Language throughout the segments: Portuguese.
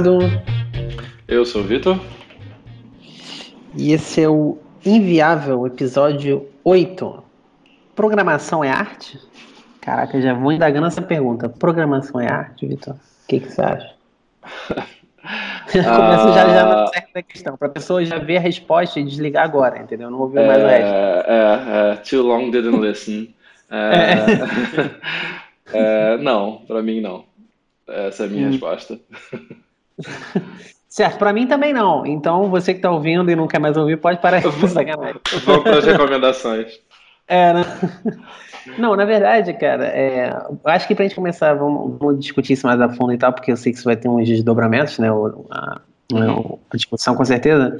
Leonardo. Eu sou o Vitor. E esse é o Inviável, episódio 8. Programação é arte? Caraca, já vou indagando essa pergunta. Programação é arte, Vitor? O que, que você acha? Começa já, já na certa questão, para a pessoa já ver a resposta e desligar agora, entendeu? Não ouvir mais o resto. É, é, too long didn't listen. É, é. não, para mim não. Essa é a minha hum. resposta. Certo, para mim também não. Então, você que está ouvindo e não quer mais ouvir, pode parar de sacanagem. Vamos para as recomendações. É, não, não na verdade, cara, é, acho que para a gente começar, vamos, vamos, discutir isso mais a fundo e tal, porque eu sei que isso vai ter uns desdobramentos, né? O, a, uhum. a, discussão com certeza.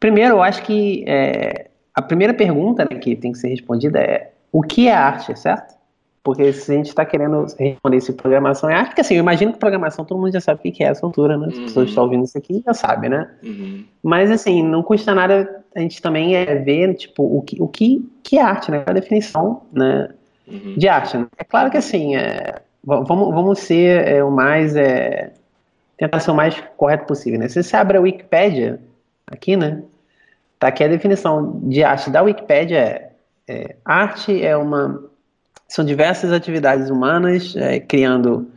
Primeiro, eu acho que é, a primeira pergunta né, que tem que ser respondida é o que é arte, certo? Porque se a gente está querendo responder se programação é arte, porque assim, eu imagino que programação todo mundo já sabe o que é essa altura, né? As uhum. pessoas que estão ouvindo isso aqui já sabem, né? Uhum. Mas assim, não custa nada a gente também é ver, tipo, o que, o que, que é arte, né? A definição né, uhum. de arte. Né? É claro que assim, é, vamos, vamos ser é, o mais. É, tentar ser o mais correto possível, né? Se você abre a Wikipédia, aqui, né? Tá aqui a definição de arte da Wikipédia é, é arte é uma são diversas atividades humanas é, criando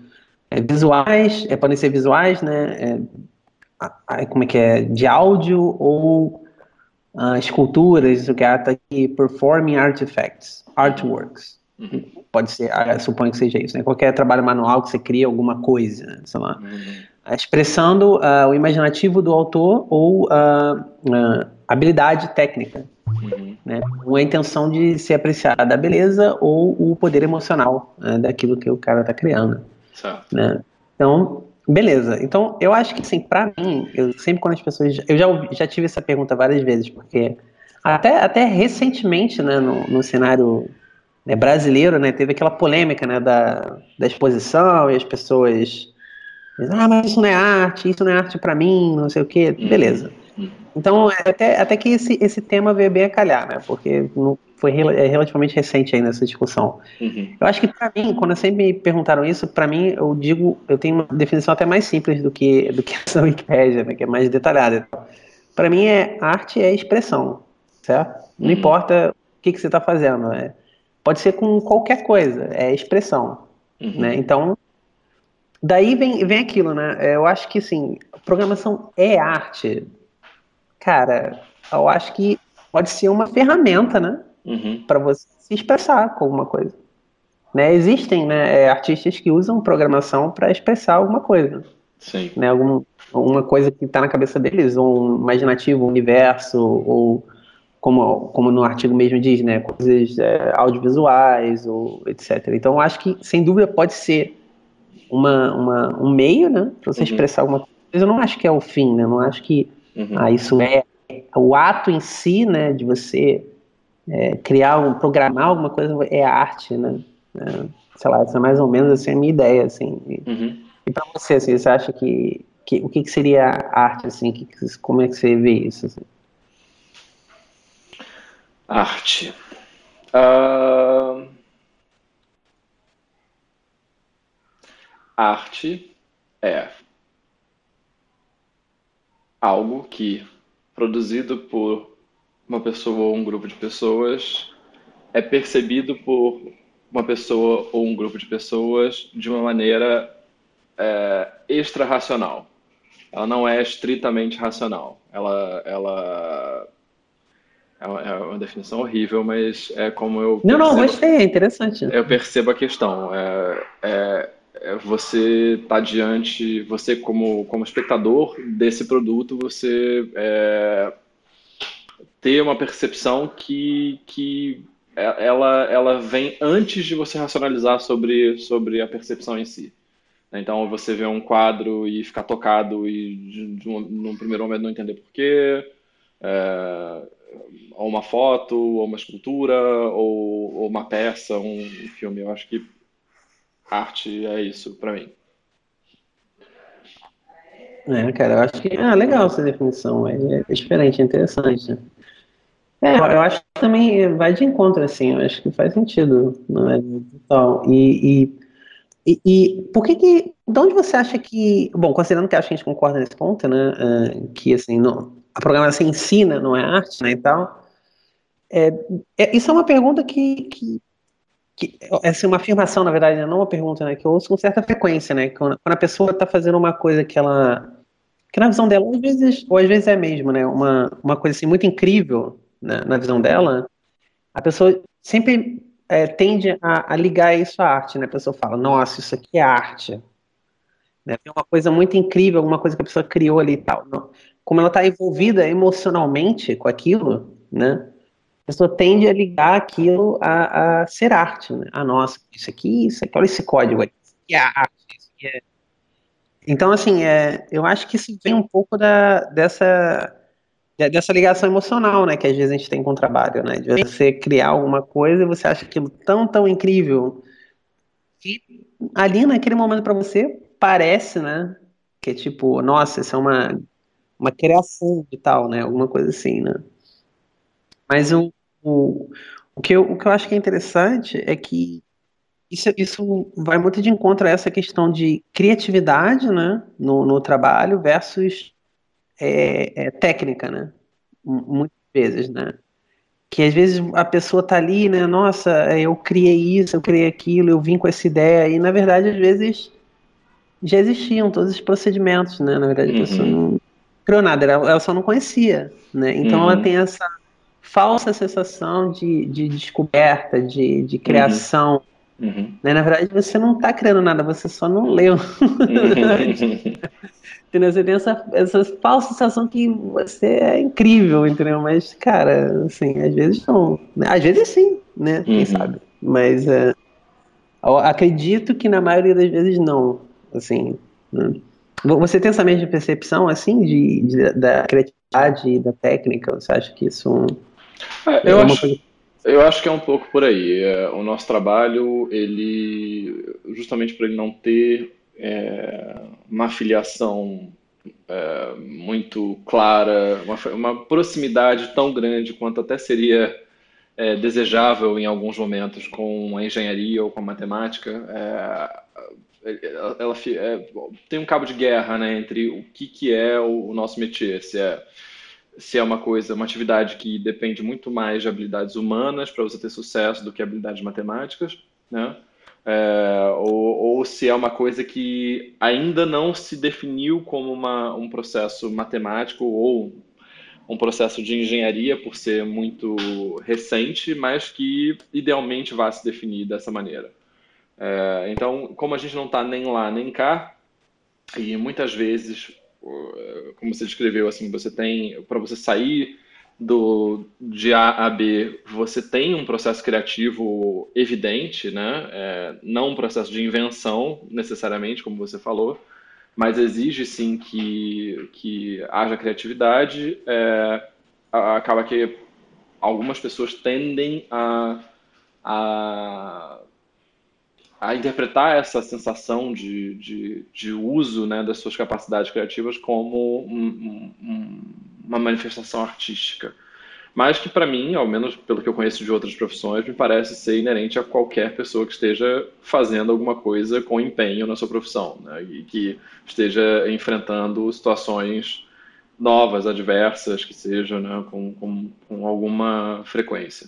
é, visuais, é, podem ser visuais, né? É, como é que é? De áudio ou uh, esculturas, o que é aqui, performing artifacts, artworks. Uhum. Pode ser, uh, suponho que seja isso, né? Qualquer trabalho manual que você cria alguma coisa, sei lá. Uhum. Expressando uh, o imaginativo do autor ou habilidade técnica. Uhum. Né, com a intenção de ser apreciada a beleza ou o poder emocional né, daquilo que o cara está criando. Né? Então, beleza. Então, eu acho que, assim, para mim, eu sempre quando as pessoas. Eu já, já tive essa pergunta várias vezes, porque até, até recentemente, né, no, no cenário né, brasileiro, né, teve aquela polêmica né, da, da exposição e as pessoas. Ah, mas isso não é arte, isso não é arte para mim, não sei o quê. Uhum. Beleza. Então, é até, até que esse, esse tema veio bem a calhar, né? Porque não, foi é relativamente recente aí nessa discussão. Uhum. Eu acho que para mim, quando sempre me perguntaram isso, para mim eu digo, eu tenho uma definição até mais simples do que do que essa Wikipédia, né, que é mais detalhada. Para mim é arte é expressão, certo? Não uhum. importa o que, que você está fazendo, é, pode ser com qualquer coisa, é expressão, uhum. né? Então daí vem vem aquilo, né? É, eu acho que sim, programação é arte cara, eu acho que pode ser uma ferramenta, né? Uhum. Para você se expressar com alguma coisa. Né? Existem né, é, artistas que usam programação para expressar alguma coisa. Sim. Né? Algum, alguma coisa que está na cabeça deles, ou um imaginativo, um universo, ou como, como no artigo mesmo diz, né, coisas é, audiovisuais, ou etc. Então, eu acho que, sem dúvida, pode ser uma, uma um meio né, para você uhum. expressar alguma coisa. Eu não acho que é o fim, né? Eu não acho que Uhum. Ah, isso é o ato em si, né, de você é, criar um, programar alguma coisa é arte, né? É, sei lá, essa é mais ou menos assim a minha ideia, assim. Uhum. E para você, assim, você acha que, que o que, que seria arte, assim? Que, como é que você vê isso? Assim? Arte. Uh... Arte é algo que, produzido por uma pessoa ou um grupo de pessoas, é percebido por uma pessoa ou um grupo de pessoas de uma maneira é, extra-racional. Ela não é estritamente racional. Ela, ela é uma definição horrível, mas é como eu. Não, percebo, não, gostei, é interessante. Eu percebo a questão. É, é, é, você está diante, você como, como espectador desse produto, você é, ter uma percepção que, que é, ela, ela vem antes de você racionalizar sobre, sobre a percepção em si. Então, você vê um quadro e ficar tocado e, de, de um, num primeiro momento, não entender porquê, é, ou uma foto, ou uma escultura, ou, ou uma peça, um, um filme. Eu acho que arte é isso para mim. É, cara, eu acho que ah, legal essa definição, é, é diferente, é interessante. É, eu acho que também vai de encontro, assim, eu acho que faz sentido, não é? Então, e, e E, por que que, de onde você acha que, bom, considerando que acho que a gente concorda nesse ponto, né, uh, que assim, não, a programação ensina, não é arte, né, e tal, é, é, isso é uma pergunta que, que, que é assim, uma afirmação, na verdade, não uma pergunta, né, que eu ouço com certa frequência, né, quando, a pessoa está fazendo uma coisa que ela, que na visão dela, às vezes, ou às vezes é mesmo, né, uma, uma coisa assim muito incrível né, na visão dela, a pessoa sempre é, tende a, a, ligar isso à arte, né? A pessoa fala, nossa, isso aqui é arte. Né? Tem uma coisa muito incrível, alguma coisa que a pessoa criou ali e tal. Como ela está envolvida emocionalmente com aquilo, né? A pessoa tende a ligar aquilo a, a ser arte, né? Ah, nossa, isso aqui, isso aqui, olha esse código aqui, isso aqui é arte, isso aqui é... Então, assim, é, eu acho que isso vem um pouco da, dessa dessa ligação emocional, né, que às vezes a gente tem com o trabalho, né, de você criar alguma coisa e você acha aquilo tão, tão incrível. Que ali naquele momento para você parece, né, que é tipo, nossa, isso é uma, uma criação de tal, né, alguma coisa assim, né. Mas o, o, o, que, eu, o que eu acho que é interessante é que isso, isso vai muito de encontro a essa questão de criatividade, né, no, no trabalho versus é, é técnica, né? Muitas vezes, né? Que às vezes a pessoa tá ali, né? Nossa, é, eu criei isso, eu criei aquilo, eu vim com essa ideia, e na verdade, às vezes, já existiam todos os procedimentos, né? Na verdade, a pessoa uhum. não criou nada, ela, só não conhecia, né? Então uhum. ela tem essa falsa sensação de, de descoberta, de, de criação. Uhum. uhum. Né? Na verdade, você não está criando nada, você só não leu. Uhum. Entendeu? Você tem essa, essa falsa sensação que você é incrível, entendeu? Mas, cara, assim, às vezes não. Às vezes sim, né? Quem uhum. sabe? Mas é, acredito que na maioria das vezes não. Assim. Né? Você tem essa mesma percepção, assim, de, de, da criatividade e da técnica? Você acha que isso. É, eu, é acho, coisa... eu acho que é um pouco por aí. É, o nosso trabalho, ele. Justamente por ele não ter é, uma filiação é, muito clara, uma, uma, proximidade tão grande quanto até seria é, desejável em alguns momentos com a engenharia ou com a matemática. Ela, ela tem um cabo de guerra né, entre o que, que é o, o nosso métier, se é se é uma coisa, uma atividade que depende muito mais de habilidades humanas para você ter sucesso do que habilidades matemáticas, né? É, ou, ou, se é uma coisa que ainda não se definiu como uma, um processo matemático ou um processo de engenharia por ser muito recente, mas que idealmente vai se definir dessa maneira. É, então, como a gente não está nem lá nem cá, e muitas vezes, como você descreveu, assim, você tem para você sair do, de A a B, você tem um processo criativo evidente, né? É, não um processo de invenção, necessariamente, como você falou, mas exige sim que, que haja criatividade. É, acaba que algumas pessoas tendem a, a, a interpretar essa sensação de, de, de uso né, das suas capacidades criativas como um, um, uma manifestação artística. Mas que, para mim, ao menos pelo que eu conheço de outras profissões, me parece ser inerente a qualquer pessoa que esteja fazendo alguma coisa com empenho na sua profissão né? e que esteja enfrentando situações novas, adversas, que sejam né? com, com, com alguma frequência.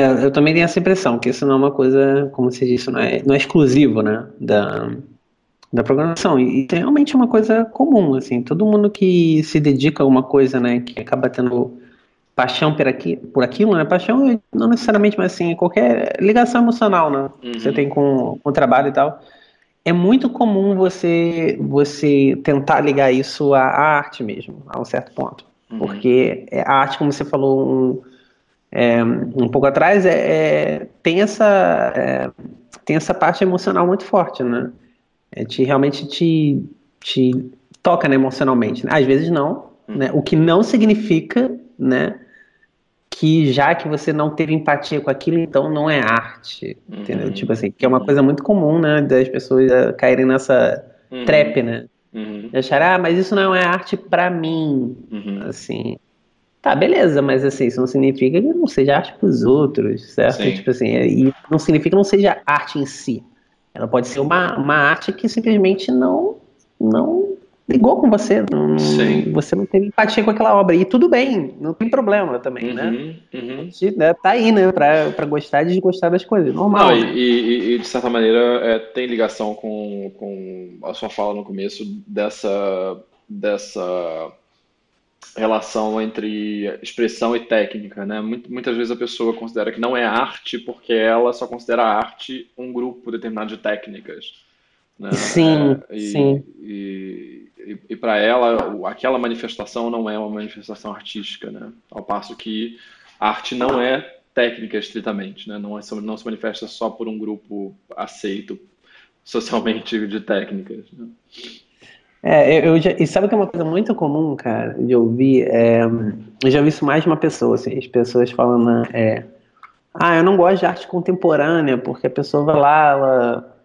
É, eu também tenho essa impressão que isso não é uma coisa, como você disse, não é, não é exclusivo né, da, da programação. E, e realmente é uma coisa comum, assim, todo mundo que se dedica a uma coisa, né, que acaba tendo paixão por, aqui, por aquilo, né, paixão não necessariamente, mas assim, qualquer ligação emocional, né, uhum. que você tem com, com o trabalho e tal, é muito comum você, você tentar ligar isso à, à arte mesmo, a um certo ponto. Uhum. Porque a arte, como você falou um, é, um pouco atrás, é, é tem, essa, é, tem essa parte emocional muito forte, né? É, te, realmente te, te toca né, emocionalmente. Né? Às vezes não, hum. né? o que não significa né, que já que você não teve empatia com aquilo, então não é arte, uhum. entendeu? Tipo assim, que é uma coisa muito comum, né, das pessoas caírem nessa uhum. trap, né? Uhum. Achar, ah, mas isso não é arte para mim, uhum. assim. Tá, beleza, mas assim, isso não significa que não seja arte para os outros, certo? Sim. Tipo assim, e não significa que não seja arte em si. Ela pode ser uma, uma arte que simplesmente não, não ligou com você, não, você não teve empatia com aquela obra. E tudo bem, não tem problema também, né? uhum, né? Uhum. Gente né, tá aí, né, pra, pra gostar e desgostar das coisas, normal. Não, né? e, e, de certa maneira é, tem ligação com, com a sua fala no começo dessa, dessa relação entre expressão e técnica, né? Muitas vezes a pessoa considera que não é arte porque ela só considera arte um grupo determinado de técnicas. Né? Sim, é, e, sim. E, e, e para ela, aquela manifestação não é uma manifestação artística, né? Ao passo que a arte não é técnica estritamente, né? Não, é, não se manifesta só por um grupo aceito socialmente de técnicas. Né? É, eu já, e sabe que é uma coisa muito comum, cara, de ouvir? É, eu já ouvi isso mais de uma pessoa, assim, as pessoas falando, é, ah, eu não gosto de arte contemporânea, porque a pessoa vai lá, ela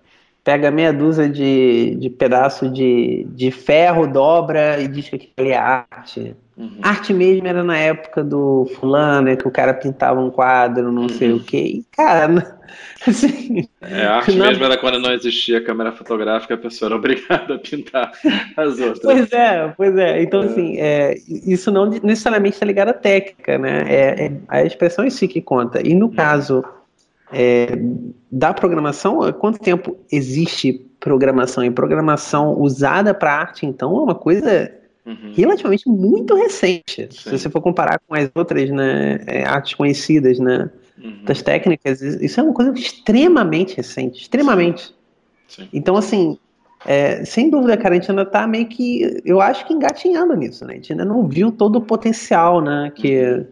pega meia dúzia de, de pedaço de, de ferro, dobra e diz que aquilo é arte. Uhum. Arte mesmo era na época do fulano, né, que o cara pintava um quadro, não uhum. sei o quê. E, cara, assim, é, a arte não... mesmo era quando não existia câmera fotográfica, a pessoa era obrigada a pintar as outras. Pois é, pois é. Então, assim, é, isso não necessariamente está ligado à técnica, né? É, é, a expressão em si que conta. E no uhum. caso é, da programação, quanto tempo existe programação? E programação usada para arte, então, é uma coisa uhum. relativamente muito recente. Sim. Se você for comparar com as outras né, é, artes conhecidas, né, uhum. das técnicas, isso é uma coisa extremamente recente, extremamente. Sim. Sim. Então, assim, é, sem dúvida, cara, a gente ainda está meio que, eu acho que engatinhando nisso, né? A gente ainda não viu todo o potencial, né, que, uhum.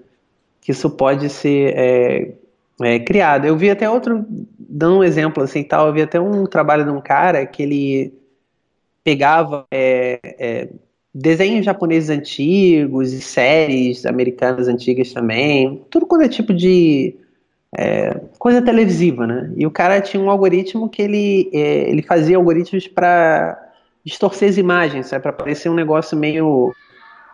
que isso pode ser é, é, criado. Eu vi até outro, dando um exemplo assim, tal, eu vi até um trabalho de um cara que ele pegava é, é, desenhos japoneses antigos e séries americanas antigas também, tudo quando é tipo de é, coisa televisiva, né? E o cara tinha um algoritmo que ele, é, ele fazia algoritmos para distorcer as imagens, para parecer um negócio meio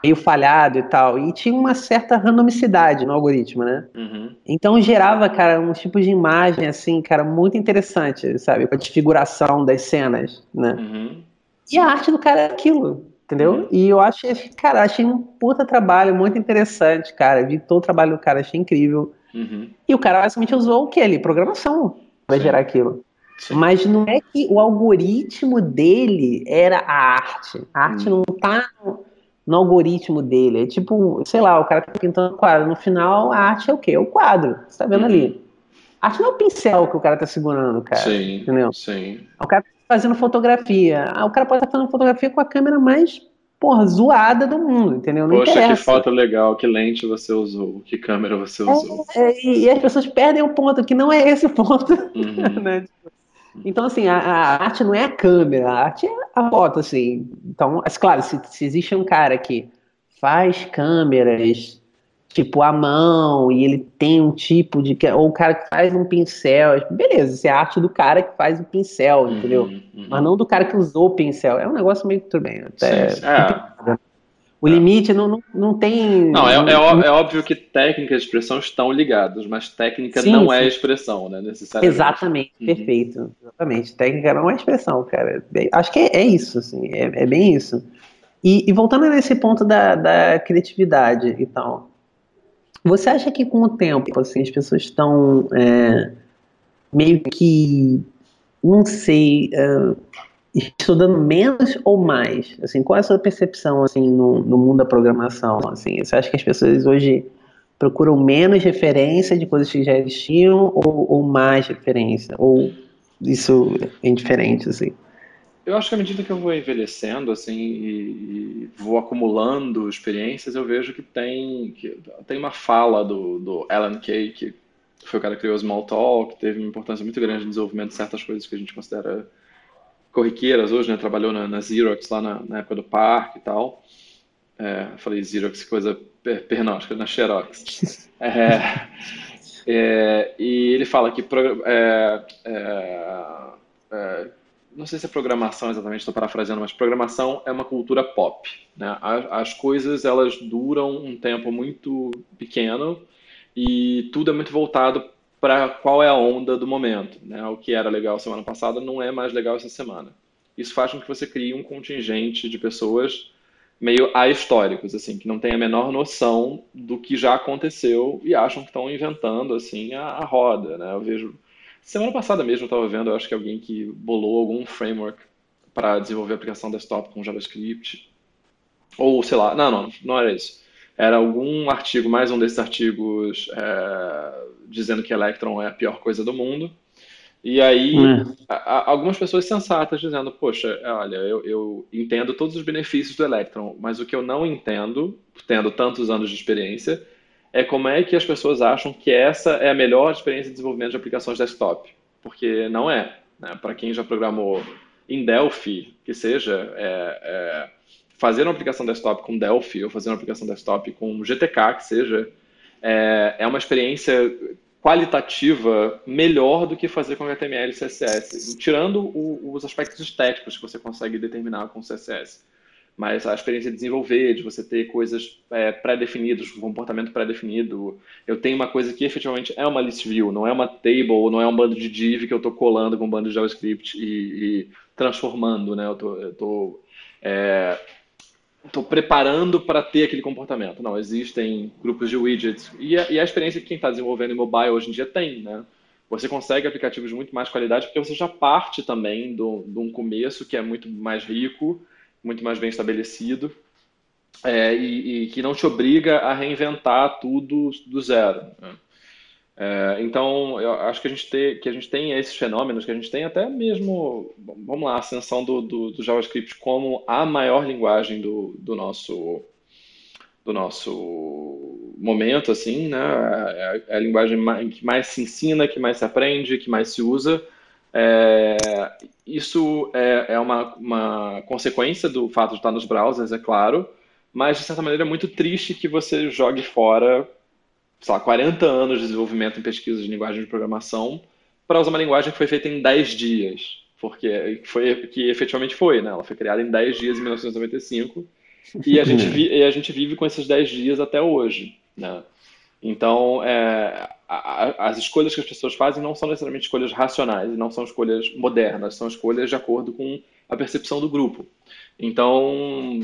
meio falhado e tal. E tinha uma certa randomicidade no algoritmo, né? Uhum. Então gerava, cara, um tipo de imagem, assim, cara, muito interessante, sabe? Com a desfiguração das cenas, né? Uhum. E a arte do cara é aquilo, entendeu? Uhum. E eu acho, cara, achei um puta trabalho muito interessante, cara. Vi todo o trabalho do cara, achei incrível. Uhum. E o cara basicamente usou o que ali? Programação para gerar aquilo. Sim. Mas não é que o algoritmo dele era a arte. A arte uhum. não tá no, no, algoritmo dele. É tipo, sei lá, o cara tá pintando um quadro. No final, a arte é o quê? É o quadro. Você tá vendo uhum. ali. A arte não é o pincel que o cara tá segurando, cara. Sim. Entendeu? Sim. O cara tá fazendo fotografia. Ah, o cara pode estar tá fazendo fotografia com a câmera mais porra, zoada do mundo, entendeu? Não Poxa, interessa. que foto legal, que lente você usou, que câmera você é, usou. É, e as pessoas perdem o ponto, que não é esse o ponto. Uhum. né? Então, assim, a, a, arte não é a câmera, a arte é a foto, assim. Então, é claro, se, se existe um cara que faz câmeras tipo a mão e ele tem um tipo de ou o cara que faz um pincel, beleza, isso é a arte do cara que faz o pincel, uhum, entendeu? Uhum. Mas não do cara que usou o pincel. É um negócio meio tudo bem. Até, Sim, é. O limite não, não, não tem. Não, é, é, é, óbvio que técnica e expressão estão ligados, mas técnica sim, não é sim. é expressão, né? Necessariamente. Exatamente, uhum. perfeito. Exatamente. Técnica não é expressão, cara. Acho que é, é isso, assim, é, é bem isso. E, e, voltando nesse ponto da, da criatividade e tal, você acha que com o tempo, assim, as pessoas estão é, meio que, não sei, é, estudando menos ou mais? Assim, qual é a sua percepção assim no, no mundo da programação? Assim, você acha que as pessoas hoje procuram menos referência de coisas que já existiam ou, ou mais referência? Ou isso é indiferente, assim? Eu acho que à medida que eu vou envelhecendo assim e, e, vou acumulando experiências, eu vejo que tem que tem uma fala do, do Alan Kay, que foi o cara que criou o Smalltalk, teve uma importância muito grande no desenvolvimento de certas coisas que a gente considera corriqueiras hoje, né? Trabalhou na, na Xerox lá na, na, época do parque e tal. É, falei Xerox, coisa pernóstica, na Xerox. É, é, e ele fala que é, é, é não sei se é programação exatamente, estou parafraseando, mas programação é uma cultura pop. Né? As, as, coisas elas duram um tempo muito pequeno e tudo é muito voltado para qual é a onda do momento. Né? O que era legal semana passada não é mais legal essa semana. Isso faz com que você crie um contingente de pessoas meio ahistóricos, assim, que não tem a menor noção do que já aconteceu e acham que estão inventando assim a, a roda, né? Eu vejo semana passada mesmo eu estava vendo, eu acho que alguém que bolou algum framework para desenvolver aplicação desktop com JavaScript ou sei lá, não, não, não era isso. Era algum artigo, mais um desses artigos é, dizendo que Electron é a pior coisa do mundo. E aí, é. a, algumas pessoas sensatas dizendo: Poxa, olha, eu, eu, entendo todos os benefícios do Electron, mas o que eu não entendo, tendo tantos anos de experiência, é como é que as pessoas acham que essa é a melhor experiência de desenvolvimento de aplicações desktop. Porque não é. Né? Para quem já programou em Delphi, que seja, é, é, fazer uma aplicação desktop com Delphi ou fazer uma aplicação desktop com GTK, que seja, é, é uma experiência qualitativa melhor do que fazer com HTML e CSS, tirando o, os aspectos estéticos que você consegue determinar com CSS. Mas a experiência de desenvolver, de você ter coisas é, pré-definidas, comportamento pré-definido. Eu tenho uma coisa que efetivamente é uma list view, não é uma table, não é um bando de div que eu estou colando com um bando de JavaScript e, e transformando. Né? Eu estou estou preparando para ter aquele comportamento. Não, existem grupos de widgets. E a, e a experiência que quem está desenvolvendo em mobile hoje em dia tem, né? Você consegue aplicativos de muito mais qualidade porque você já parte também de um começo que é muito mais rico, muito mais bem estabelecido, é, e, e, que não te obriga a reinventar tudo do zero. Né? É, então, eu acho que a, gente tem, que a gente tem esses fenômenos, que a gente tem até mesmo, vamos lá, a ascensão do, do, do JavaScript como a maior linguagem do, do, nosso, do nosso momento, assim, né? É, é a linguagem que mais se ensina, que mais se aprende, que mais se usa. É, isso é, é uma, uma consequência do fato de estar nos browsers, é claro, mas de certa maneira é muito triste que você jogue fora sei lá, 40 anos de desenvolvimento em pesquisa de linguagem de programação para usar uma linguagem que foi feita em 10 dias. Porque foi que efetivamente foi, né? Ela foi criada em 10 dias em 1995 e a gente, vi, e a gente vive com esses 10 dias até hoje, né? Então, é, a, as escolhas que as pessoas fazem não são necessariamente escolhas racionais, não são escolhas modernas, são escolhas de acordo com a percepção do grupo. Então,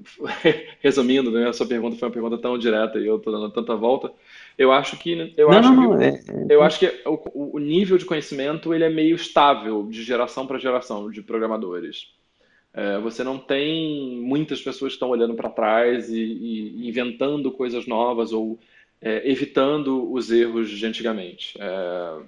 resumindo, né, a sua pergunta foi uma pergunta tão direta e eu estou dando tanta volta. Eu acho que eu não, acho não, que, é, é, eu acho que o, o, nível de conhecimento ele é meio estável de geração para geração de programadores. É, você não tem muitas pessoas que estão olhando para trás e, e, inventando coisas novas ou é, evitando os erros de antigamente. É,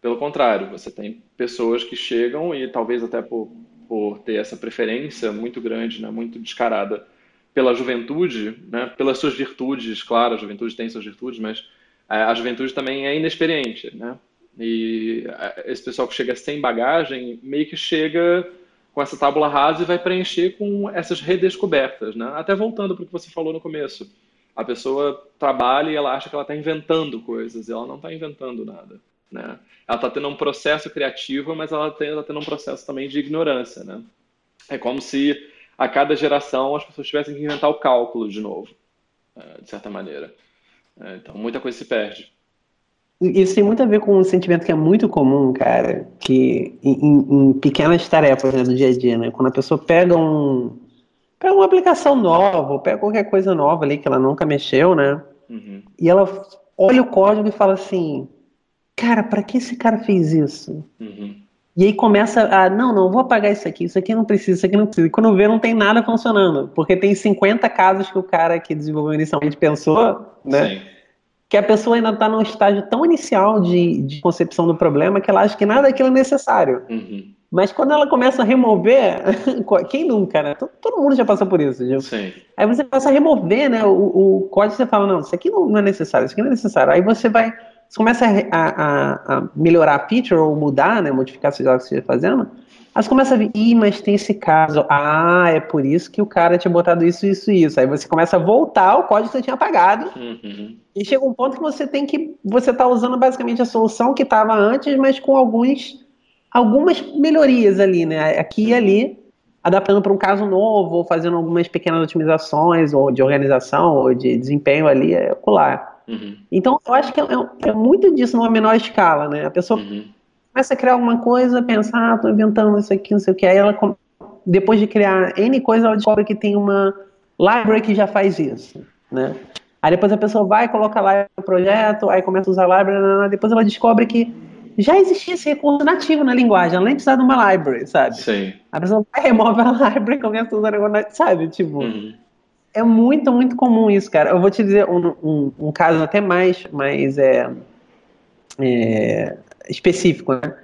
pelo contrário, você tem pessoas que chegam e talvez até por por ter essa preferência muito grande, né, muito descarada pela juventude, né, pelas suas virtudes, claro, a juventude tem suas virtudes, mas a juventude também é inexperiente, né? E esse pessoal que chega sem bagagem meio que chega com essa tábula rasa e vai preencher com essas redescobertas, né? Até voltando para o que você falou no começo. A pessoa trabalha e ela acha que ela está inventando coisas, e ela não está inventando nada. Né? Ela está tendo um processo criativo, mas ela está tendo um processo também de ignorância. Né? É como se a cada geração as pessoas tivessem que inventar o cálculo de novo, é, de certa maneira. É, então, muita coisa se perde. Isso tem muito a ver com um sentimento que é muito comum, cara, que em, em pequenas tarefas né, do dia a dia, né? Quando a pessoa pega um pega uma aplicação nova, ou pega qualquer coisa nova ali que ela nunca mexeu, né? Uhum. E ela olha o código e fala assim: cara, para que esse cara fez isso? Uhum. E aí começa a, não, não, vou apagar isso aqui, isso aqui não precisa, isso aqui não precisa. E quando vê, não tem nada funcionando, porque tem 50 casos que o cara que desenvolveu inicialmente pensou, né? Sim. Que a pessoa ainda está num estágio tão inicial de, de, concepção do problema que ela acha que nada daquilo é necessário. Uhum. Mas quando ela começa a remover, quem nunca, né? Todo, mundo já passou por isso. Já. Sim. Aí você começa a remover, né? O, o código você fala, não, isso aqui não é necessário, isso aqui não é necessário. Aí você vai você começa a, a, a, melhorar a feature ou mudar, né, modificar seja o que você esteja fazendo, aí você começa a ver, ih, mas tem esse caso, ah, é por isso que o cara tinha botado isso, isso e isso. Aí você começa a voltar ao código que você tinha apagado, uhum. e chega um ponto que você tem que, você está usando basicamente a solução que estava antes, mas com alguns algumas melhorias ali, né? Aqui e ali, adaptando para um caso novo, ou fazendo algumas pequenas otimizações, ou de organização, ou de desempenho ali, é ocular. Uhum. Então, eu acho que é, é, muito disso numa menor escala, né? A pessoa uhum. começa a criar alguma coisa, pensar, ah, tô inventando isso aqui, não sei o que, aí ela, depois de criar N coisa, ela descobre que tem uma library que já faz isso, né? Aí depois a pessoa vai, coloca lá o projeto, aí começa a usar a library, depois ela descobre que já existia esse recurso nativo na linguagem, além de precisar de uma library, sabe? Sim. A pessoa remove a library e começa a usar o negócio, sabe? Tipo, uhum. É muito, muito comum isso, cara. Eu vou te dizer um, um, um caso até mais, mais é, é, específico, né?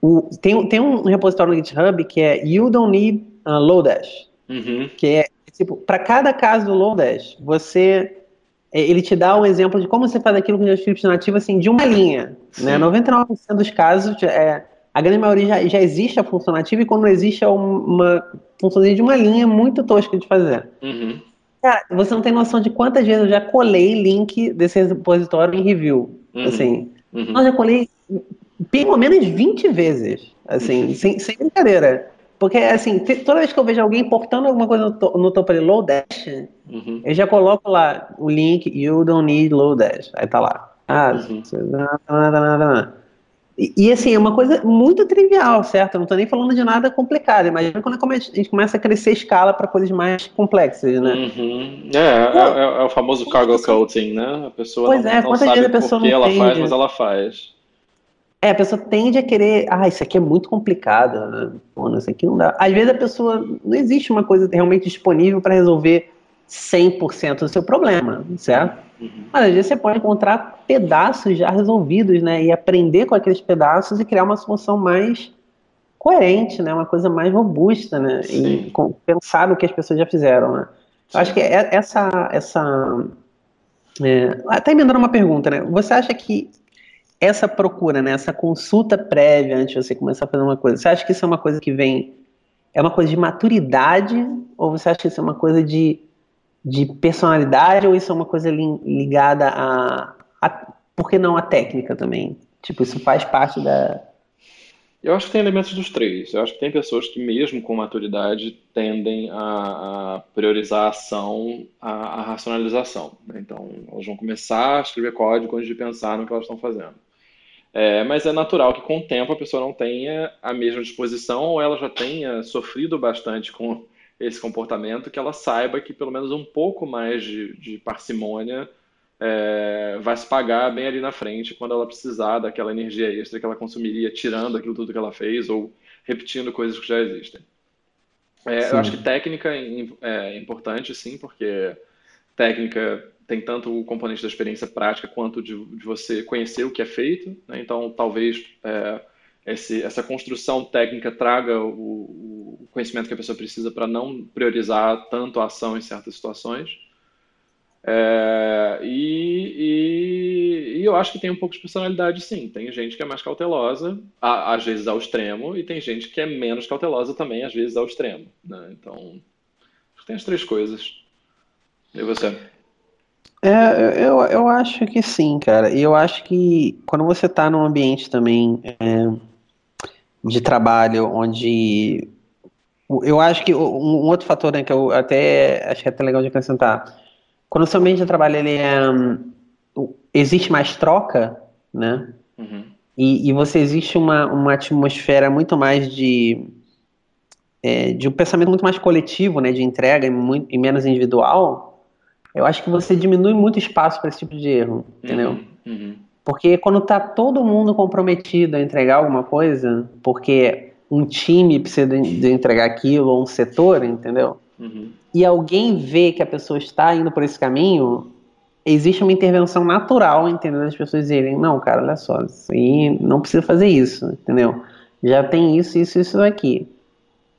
O, tem, tem um repositório no GitHub que é You Don't Need a Lodash, uhum. que é tipo, para cada caso do Lodash, você é, ele te dá um exemplo de como você faz aquilo com JavaScript nativo, assim, de uma linha. Né? 99% dos casos, é, a grande maioria já, já existe a função nativa e quando existe é uma função de uma linha muito tosca de fazer. Uhum. Cara, você não tem noção de quantas vezes eu já colei link desse repositório em review. Uhum. Assim, uhum. eu já colei pelo menos 20 vezes, assim, uhum. sem, sem brincadeira. Porque, assim, toda vez que eu vejo alguém importando alguma coisa no, to, no topo de Lodash, uhum. eu já coloco lá o link You don't need Lodash. Aí tá lá. Ah, uhum. E, e, assim, é uma coisa muito trivial, certo? Eu não tô nem falando de nada complicado. Imagina quando a gente começa a crescer a escala para coisas mais complexas, né? Uhum. É, é, é, é, o famoso cargo coating, né? A pessoa pois não, é, não sabe a pessoa por que ela faz, mas ela faz. É, a pessoa tende a querer, ah, isso aqui é muito complicado, né? Pô, isso aqui não dá. Às vezes a pessoa, não existe uma coisa realmente disponível para resolver 100% do seu problema, certo? Uhum. Mas às vezes você pode encontrar pedaços já resolvidos, né? E aprender com aqueles pedaços e criar uma solução mais coerente, né? Uma coisa mais robusta, né? Sim. E pensar no que as pessoas já fizeram, né? Eu acho que é essa, essa é, até me dando uma pergunta, né? Você acha que essa procura, né, essa consulta prévia antes de você começar a fazer uma coisa, você acha que isso é uma coisa que vem, é uma coisa de maturidade, ou você acha que isso é uma coisa de, de personalidade, ou isso é uma coisa li, ligada a, a, por que não a técnica também? Tipo, isso faz parte da... Eu acho que tem elementos dos três. Eu acho que tem pessoas que, mesmo com maturidade, tendem a, a priorizar a ação, a racionalização. Né? Então, elas vão começar a escrever código antes de pensar no que elas estão fazendo. É, mas é natural que com o tempo a pessoa não tenha a mesma disposição ou ela já tenha sofrido bastante com esse comportamento, que ela saiba que pelo menos um pouco mais de, de parcimônia é, vai se pagar bem ali na frente quando ela precisar daquela energia extra que ela consumiria tirando aquilo tudo que ela fez ou repetindo coisas que já existem. É, eu acho que técnica é, é importante, sim, porque técnica tem tanto o componente da experiência prática quanto de, de você conhecer o que é feito. Né? Então, talvez é, esse, essa construção técnica traga o, o conhecimento que a pessoa precisa para não priorizar tanto a ação em certas situações. É, e, e, e, eu acho que tem um pouco de personalidade, sim. Tem gente que é mais cautelosa, a, às vezes ao extremo, e tem gente que é menos cautelosa também, às vezes ao extremo. Né? Então, tem as três coisas. E você? É, eu, eu acho que sim, cara. E eu acho que quando você está num ambiente também é, de trabalho onde. Eu acho que um, outro fator né, que eu até acho que é até legal de acrescentar. Quando o seu ambiente de trabalho ele é, existe mais troca, né? Uhum. E, e, você existe uma, uma atmosfera muito mais de, é, de um pensamento muito mais coletivo, né? De entrega e, muito, e menos individual eu acho que você diminui muito espaço para esse tipo de erro, entendeu? Uhum, uhum. Porque quando tá todo mundo comprometido a entregar alguma coisa, porque um time precisa de entregar aquilo, ou um setor, entendeu? Uhum. E alguém vê que a pessoa está indo por esse caminho, existe uma intervenção natural, entendeu? Das pessoas dizerem, não, cara, olha só, isso aí não precisa fazer isso, entendeu? Já tem isso, isso, isso aqui.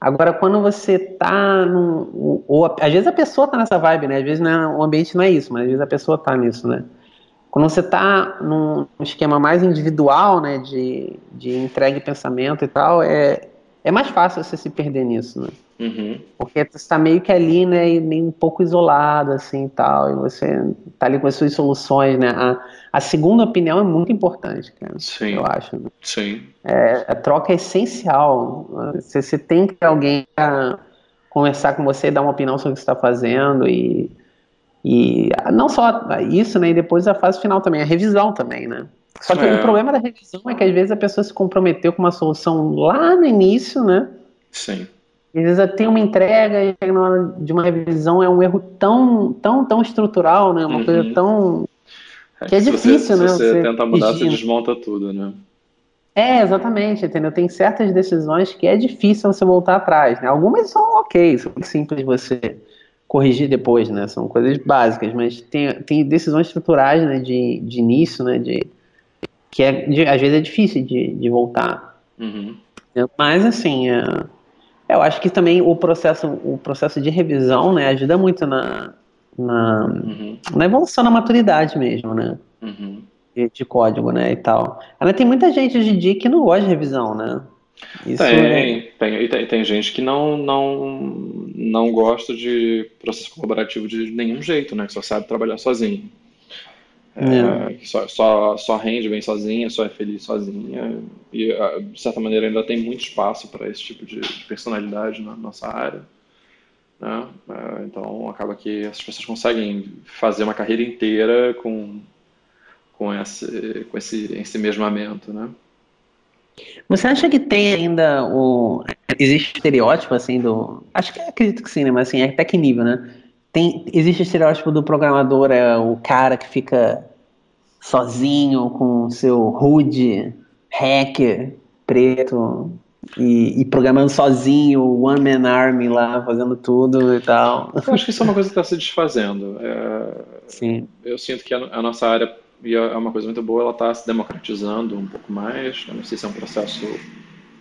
Agora, quando você tá num. Ou às vezes a pessoa tá nessa vibe, né? Às vezes não, o ambiente não é isso, mas às vezes a pessoa tá nisso, né? Quando você tá num esquema mais individual, né? De, de entrega e pensamento e tal, é, é mais fácil você se perder nisso, né? Uhum. Porque você está meio que ali, né, e meio um pouco isolado, assim, e tal, e você tá ali com as suas soluções, né? A, a segunda opinião é muito importante, cara. Sim. Eu acho. Né? Sim. É, a troca é essencial. Você, você tem que ter alguém para conversar com você, dar uma opinião sobre o que você está fazendo e, e não só isso, né? E depois a fase final também, a revisão também, né? Só que É. o problema da revisão é que às vezes a pessoa se comprometeu com uma solução lá no início, né? Sim. Às vezes tem uma entrega e na hora de uma revisão é um erro tão, tão, tão estrutural, né? Uma Uhum. coisa tão. Que é difícil, você, né, Se você você tenta mudar, você corrigir. desmonta tudo, né? É, exatamente, entendeu? Tem certas decisões que é difícil você voltar atrás, né? Algumas são ok, são simples você corrigir depois, né? São coisas básicas, mas tem, tem decisões estruturais, né, de, de início, né, de, que é, de- às vezes é difícil de, de voltar. Uhum. Mas, assim, é, eu acho que também o processo, o processo de revisão, né, ajuda muito na, na, Uhum. na evolução, na maturidade mesmo, né? Uhum. De, de código, né, e tal. Ainda tem muita gente hoje em dia que não gosta de revisão, né? Isso é- Tem, tem, tem, tem gente que não, não, não gosta de processo colaborativo de nenhum jeito, né? Que só sabe trabalhar sozinho. É, só, só, só rende bem sozinha, só é feliz sozinha. E, ah, de certa maneira, ainda tem muito espaço para esse tipo de, de personalidade na nossa área. Né? É, então, acaba que essas pessoas conseguem fazer uma carreira inteira com, com esse, com esse ensimesmamento, né? Você acha que tem ainda o. Existe estereótipo, assim, do. Acho que acredito que sim, né? Mas assim, até que nível, né? Tem... Existe estereótipo do programador, é o cara que fica sozinho com seu HUD, hacker, preto, e, e programando sozinho, one man army lá, fazendo tudo e tal. Eu acho que isso é uma coisa que está se desfazendo. É, Sim. eu sinto que a, a nossa área, e é uma coisa muito boa, ela está se democratizando um pouco mais. Eu não sei se é um processo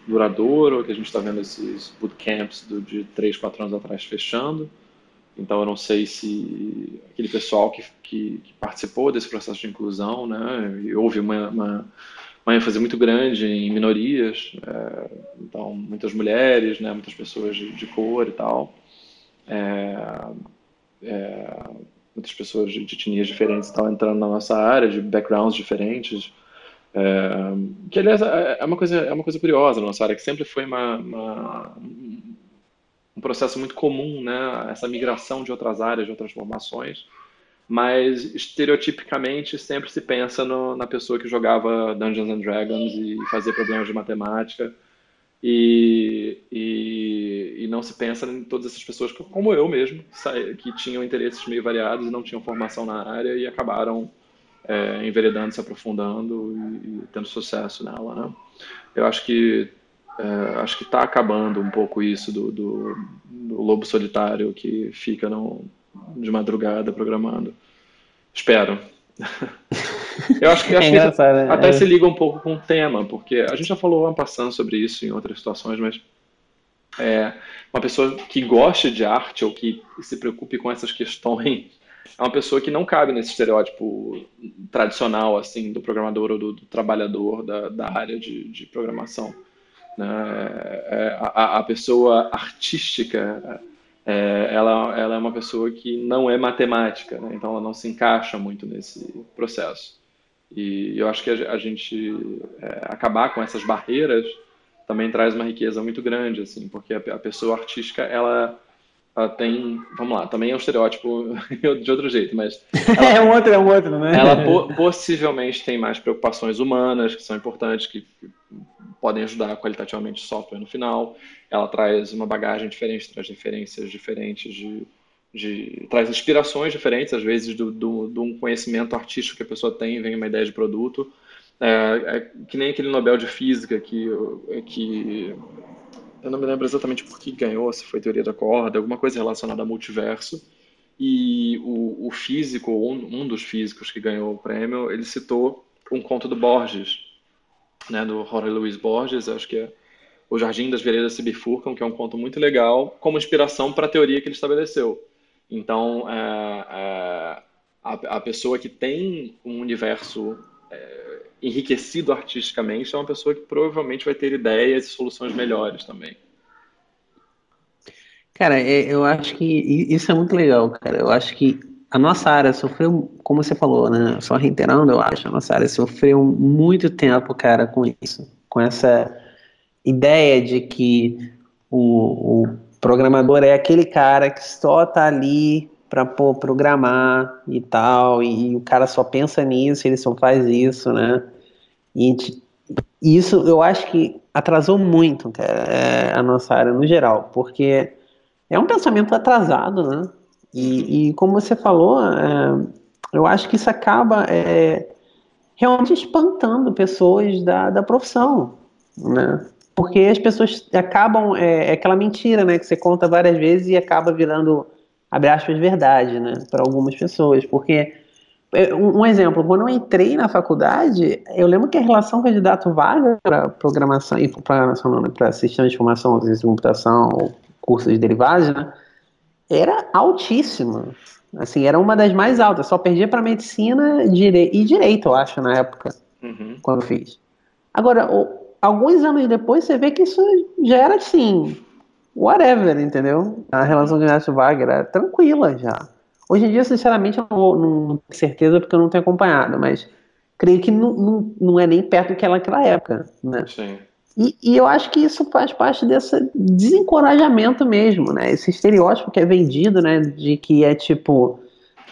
duradouro, ou que a gente está vendo esses bootcamps do, de 3, 4 anos atrás fechando. Então eu não sei se aquele pessoal que, que, que participou desse processo de inclusão, né, e houve uma, uma, uma ênfase muito grande em minorias, é, então muitas mulheres, né, muitas pessoas de, de cor e tal, é, é, muitas pessoas de, etnias diferentes estão entrando na nossa área, de backgrounds diferentes, é, que aliás é é uma coisa é uma coisa curiosa na nossa área, que sempre foi uma, uma um processo muito comum, né? Essa migração de outras áreas, de outras formações, mas estereotipicamente sempre se pensa no, na pessoa que jogava Dungeons and Dragons e fazia problemas de matemática e, e, e não se pensa em todas essas pessoas como eu mesmo, que tinham interesses meio variados e não tinham formação na área e acabaram é, enveredando, se aprofundando e, e tendo sucesso nela, né? Eu acho que é, acho que está acabando um pouco isso do, do, do, lobo solitário que fica no, de madrugada programando. Espero. Eu acho que, acho é que até é. se liga um pouco com o tema, porque a gente já falou ano passando sobre isso em outras situações, mas é, uma pessoa que goste de arte ou que se preocupe com essas questões é uma pessoa que não cabe nesse estereótipo tradicional assim do programador ou do, do trabalhador da, da área de, de programação. Né? A, a, pessoa artística, é, ela, ela é uma pessoa que não é matemática, né? então ela não se encaixa muito nesse processo. E eu acho que a, gente é, acabar com essas barreiras também traz uma riqueza muito grande, assim, porque a, a pessoa artística, ela, ela, tem, vamos lá, também é um estereótipo de outro jeito, mas ela, é um outro, é um outro, né? Ela po possivelmente tem mais preocupações humanas que são importantes, que podem ajudar qualitativamente o software no final. Ela traz uma bagagem diferente, traz referências diferentes, de, de traz inspirações diferentes, às vezes, do, do, de um conhecimento artístico que a pessoa tem, vem uma ideia de produto. É, é, que nem aquele Nobel de Física que, que eu não me lembro exatamente por que ganhou, se foi teoria da corda, alguma coisa relacionada a multiverso. E o, o físico, um, um dos físicos que ganhou o prêmio, ele citou um conto do Borges, né, do Jorge Luiz Borges, acho que é O Jardim das Veredas se Bifurcam, que é um conto muito legal, como inspiração para a teoria que ele estabeleceu. Então, é, é, a, a, pessoa que tem um universo é, enriquecido artisticamente é uma pessoa que provavelmente vai ter ideias e soluções melhores também. Cara, eu acho que isso é muito legal, cara. Eu acho que a nossa área sofreu, como você falou, né? Só reiterando, eu acho, a nossa área sofreu muito tempo, cara, com isso. Com essa ideia de que o, o programador é aquele cara que só tá ali para programar e tal, e, e, o cara só pensa nisso, ele só faz isso, né? E, isso eu acho que atrasou muito cara, é, a nossa área no geral, porque é um pensamento atrasado, né? E, e como você falou, é, eu acho que isso acaba é, realmente espantando pessoas da, da profissão, né? Porque as pessoas acabam, é, é, aquela mentira, né, que você conta várias vezes e acaba virando, abre aspas, verdade, né, para algumas pessoas. Porque, é, um, exemplo, quando eu entrei na faculdade, eu lembro que a relação candidato-vaga para programação, e para sistema de informação, de computação, ou cursos de derivados, né, era altíssima. Assim, era uma das mais altas. Só perdia para medicina dire... e direito, eu acho, na época, uhum. quando fiz. Agora, alguns anos depois, você vê que isso já era assim, whatever, entendeu? A relação o Inácio Wagner era tranquila já. Hoje em dia, sinceramente, eu não, não tenho certeza porque eu não tenho acompanhado, mas creio que não, não, não é nem perto do que era naquela época, né? Sim. E, e, eu acho que isso faz parte desse desencorajamento mesmo, né? Esse estereótipo que é vendido, né? De que é tipo,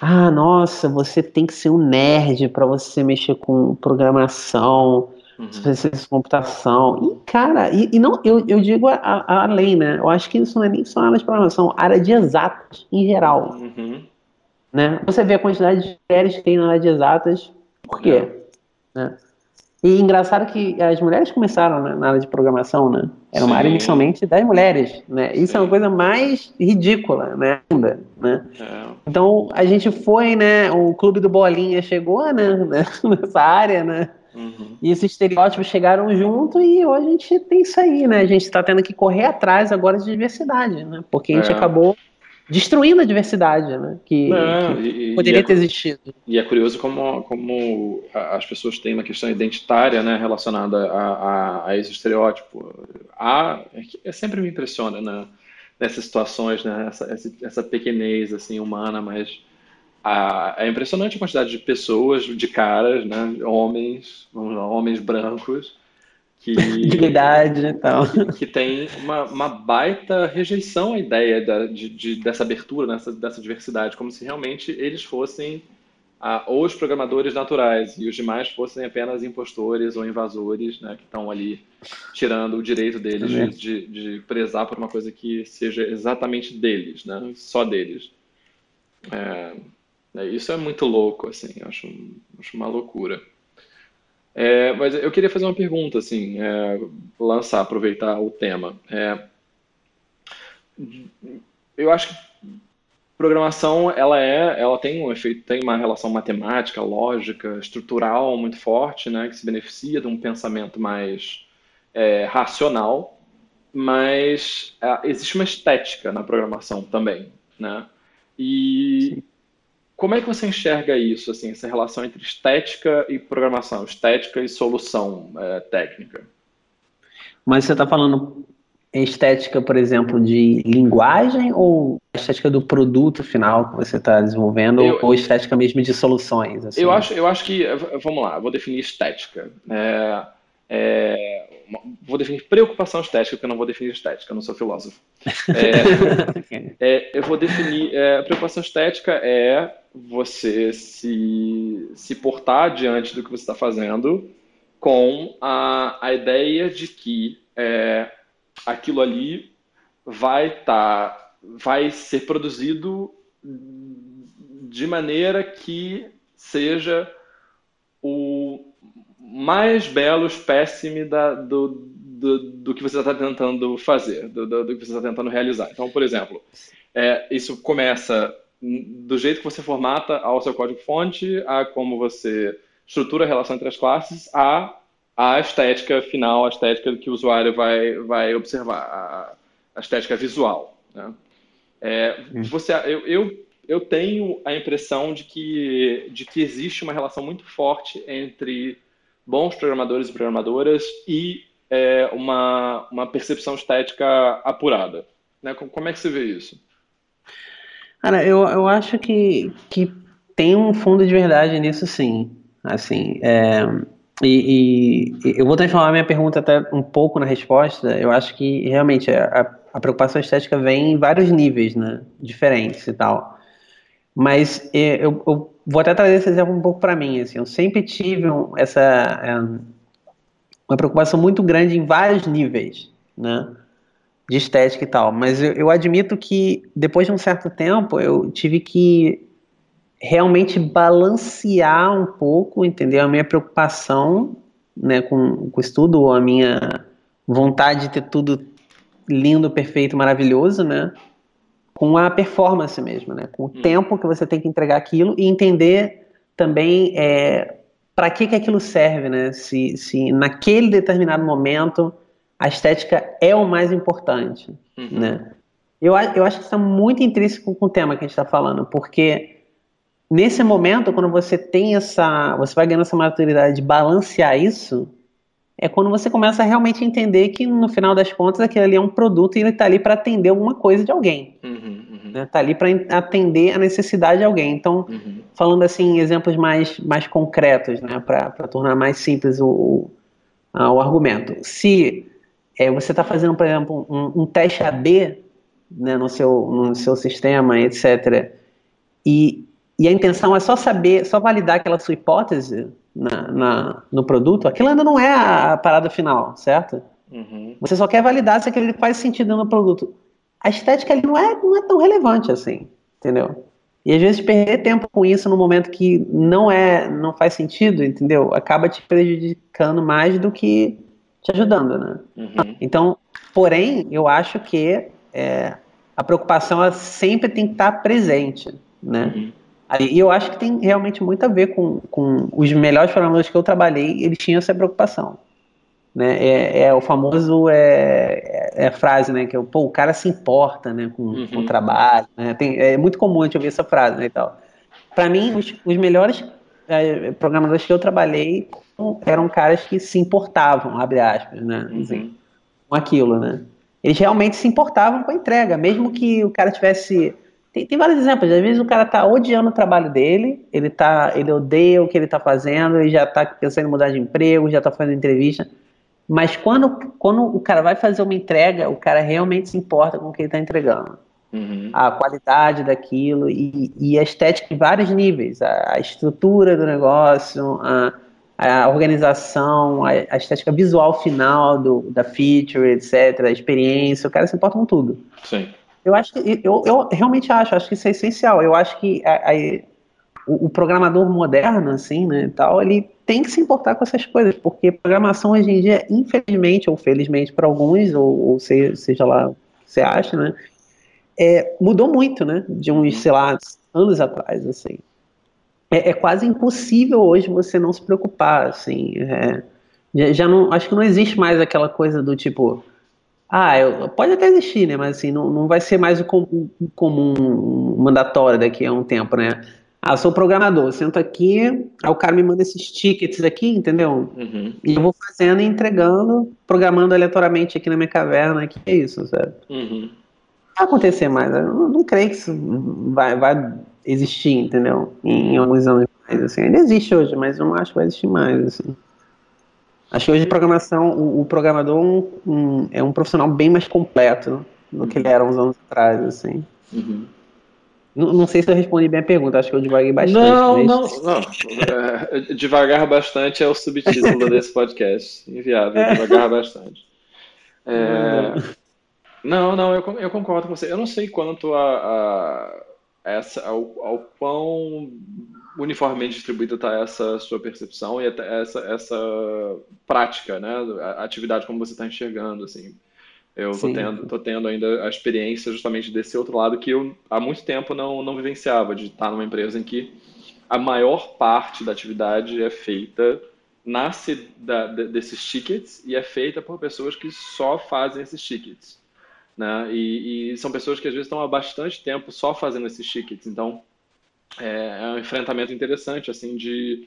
ah, nossa, você tem que ser um nerd para você mexer com programação, uhum. ciência de computação. E, cara, e, e, não, eu, eu digo a, a, além, né? Eu acho que isso não é nem só área de programação, área de exatas em geral. Uhum. Né? Você vê a quantidade de mulheres que tem na área de exatas, por quê? É. Né? E engraçado que as mulheres começaram né, na área de programação, né? Era uma Sim. área inicialmente das mulheres, né? Isso Sim. é uma coisa mais ridícula, né? Ainda, né? É. Então a gente foi, né? O clube do Bolinha chegou, né? Nessa área, né? Uhum. E esses estereótipos chegaram junto e hoje a gente tem isso aí, né? A gente está tendo que correr atrás agora de diversidade, né? Porque a gente é. acabou destruindo a diversidade, né? Que, Não, que e, poderia e é, ter existido. E é curioso como, como as pessoas têm uma questão identitária, né, relacionada a, a, a esse estereótipo. Há, é, é sempre me impressiona, né, nessas situações, né, essa, essa pequenez assim humana, mas a, é impressionante a quantidade de pessoas, de caras, né, homens, homens brancos que, de então. Que, que tem uma, uma, baita rejeição à ideia da, de, de, dessa abertura, dessa, dessa diversidade, como se realmente eles fossem ah, os programadores naturais e os demais fossem apenas impostores ou invasores, né, que estão ali tirando o direito deles de, de, de, prezar por uma coisa que seja exatamente deles, né, só deles. É isso é muito louco, assim, acho, acho uma loucura. É, mas eu queria fazer uma pergunta, assim, é, lançar, aproveitar o tema. É, eu acho que programação, ela é, ela tem um efeito, tem uma relação matemática, lógica, estrutural muito forte, né, que se beneficia de um pensamento mais é, racional, mas é, existe uma estética na programação também, né? E Sim. Como é que você enxerga isso, assim, essa relação entre estética e programação, estética e solução é, técnica? Mas você está falando estética, por exemplo, de linguagem ou estética do produto final que você está desenvolvendo eu, ou estética mesmo de soluções? Assim? Eu, acho, eu acho que, vamos lá, vou definir estética. É, é, vou definir preocupação estética, porque eu não vou definir estética, eu não sou filósofo. É, é, eu vou definir. É, preocupação estética é você se, se portar diante do que você está fazendo com a, a ideia de que é, aquilo ali vai estar. Tá, vai ser produzido de maneira que seja o mais belo espécime da, do, do, do, que você está tentando fazer, do, do, do, que você está tentando realizar. Então, por exemplo, é, isso começa do jeito que você formata ao seu código-fonte, a como você estrutura a relação entre as classes, a a estética final, a estética que o usuário vai, vai observar, a, a estética visual. Né? É, você, eu, eu, eu tenho a impressão de que, de que existe uma relação muito forte entre bons programadores e programadoras e é, uma, uma percepção estética apurada. Né? Como é que você vê isso? Cara, eu, eu acho que, que tem um fundo de verdade nisso sim. Assim, é, e, e, eu vou transformar minha pergunta até um pouco na resposta. Eu acho que realmente a, a preocupação estética vem em vários níveis, né? Diferentes e tal. Mas é, eu, eu vou até trazer esse exemplo um pouco para mim. Assim, eu sempre tive um, essa é, uma preocupação muito grande em vários níveis, né? De estética e tal. Mas eu, eu admito que depois de um certo tempo eu tive que realmente balancear um pouco, entendeu? A minha preocupação né, com, com o estudo, a minha vontade de ter tudo lindo, perfeito, maravilhoso, né? Com a performance mesmo, né? Com o hum. tempo que você tem que entregar aquilo e entender também é, para que, que aquilo serve, né? Se, se naquele determinado momento a estética é o mais importante, uhum. né? Eu, eu acho que isso é muito intrínseco com o tema que a gente está falando, porque nesse momento, quando você tem essa. Você vai ganhando essa maturidade de balancear isso, é quando você começa a realmente entender que no final das contas aquele ali é um produto e ele está ali para atender alguma coisa de alguém. Uhum, uhum. Né? Tá ali para atender a necessidade de alguém. Então, uhum. falando assim, em exemplos mais, mais concretos, né? para tornar mais simples o, o, o argumento. Se é, você está fazendo, por exemplo, um, um teste AD né, no, seu, no seu sistema, etc., e e a intenção é só saber, só validar aquela sua hipótese na, na no produto, aquilo ainda não é a, parada final, certo? Uhum. Você só quer validar se aquilo faz sentido no produto. A estética ali não é, não é tão relevante assim, entendeu? E às vezes perder tempo com isso no momento que não é, não faz sentido, entendeu? Acaba te prejudicando mais do que te ajudando, né? Uhum. Então, porém, eu acho que é, a preocupação sempre tem que estar presente, né? Uhum. E eu acho que tem realmente muito a ver com, com os melhores programadores que eu trabalhei, eles tinham essa preocupação. Né? É, é o famoso é, é, a frase, né? Que é, pô, o cara se importa né, com, uhum. com o trabalho. Né? Tem, é muito comum a gente ouvir essa frase né, e tal. Para mim, os, os melhores é, programadores que eu trabalhei eram caras que se importavam, abre aspas, né? Uhum. Assim, com aquilo, né? Eles realmente se importavam com a entrega, mesmo que o cara tivesse tem, tem vários exemplos. Às vezes o cara tá odiando o trabalho dele, ele, tá, ele odeia o que ele tá fazendo, ele já tá pensando em mudar de emprego, já tá fazendo entrevista. Mas quando, quando o cara vai fazer uma entrega, o cara realmente se importa com o que ele está entregando. Uhum. A qualidade daquilo e, e, a estética em vários níveis. A, a estrutura do negócio, a, a organização, a, a, estética visual final do, da feature, etc., a experiência, o cara se importa com tudo. Sim. Eu acho que eu, eu realmente acho, acho que isso é essencial. Eu acho que a, a, o, o, programador moderno, assim, né, tal, ele tem que se importar com essas coisas, porque programação hoje em dia, infelizmente ou felizmente para alguns, ou, ou seja, seja lá o que você acha, né, é, mudou muito, né, de uns, sei lá, anos atrás, assim. É, é quase impossível hoje você não se preocupar, assim. É, já, já não, acho que não existe mais aquela coisa do tipo, ah, eu, pode até existir, né? Mas assim, não, não vai ser mais o comum, comum mandatório daqui a um tempo, né? Ah, sou programador, sento aqui, aí o cara me manda esses tickets aqui, entendeu? Uhum. E eu vou fazendo e entregando, programando aleatoriamente aqui na minha caverna, que é isso, sabe? Uhum. Não vai acontecer mais, eu não, não creio que isso vai, vai existir, entendeu? Em, em alguns anos mais, assim. Ainda existe hoje, mas eu não acho que vai existir mais, assim. Acho que hoje programação, o, o programador um, um, é um profissional bem mais completo do que ele era uns anos atrás, assim. Uhum. Não, não, sei se eu respondi bem a pergunta, acho que eu divaguei bastante. Não, mas... não, não. É, devagar bastante é o subtítulo desse podcast. Inviável, é. devagar bastante. É... Não, não, eu, eu concordo com você. Eu não sei quanto a, a essa, ao, ao quão uniformemente distribuída está essa sua percepção e essa, essa prática, né? A atividade como você está enxergando, assim. Eu estou tendo, tô tendo ainda a experiência justamente desse outro lado que eu há muito tempo não, não vivenciava, de estar numa empresa em que a maior parte da atividade é feita, nasce da, desses tickets e é feita por pessoas que só fazem esses tickets. Né? E, e, são pessoas que às vezes estão há bastante tempo só fazendo esses tickets. Então, é, é um enfrentamento interessante, assim, de,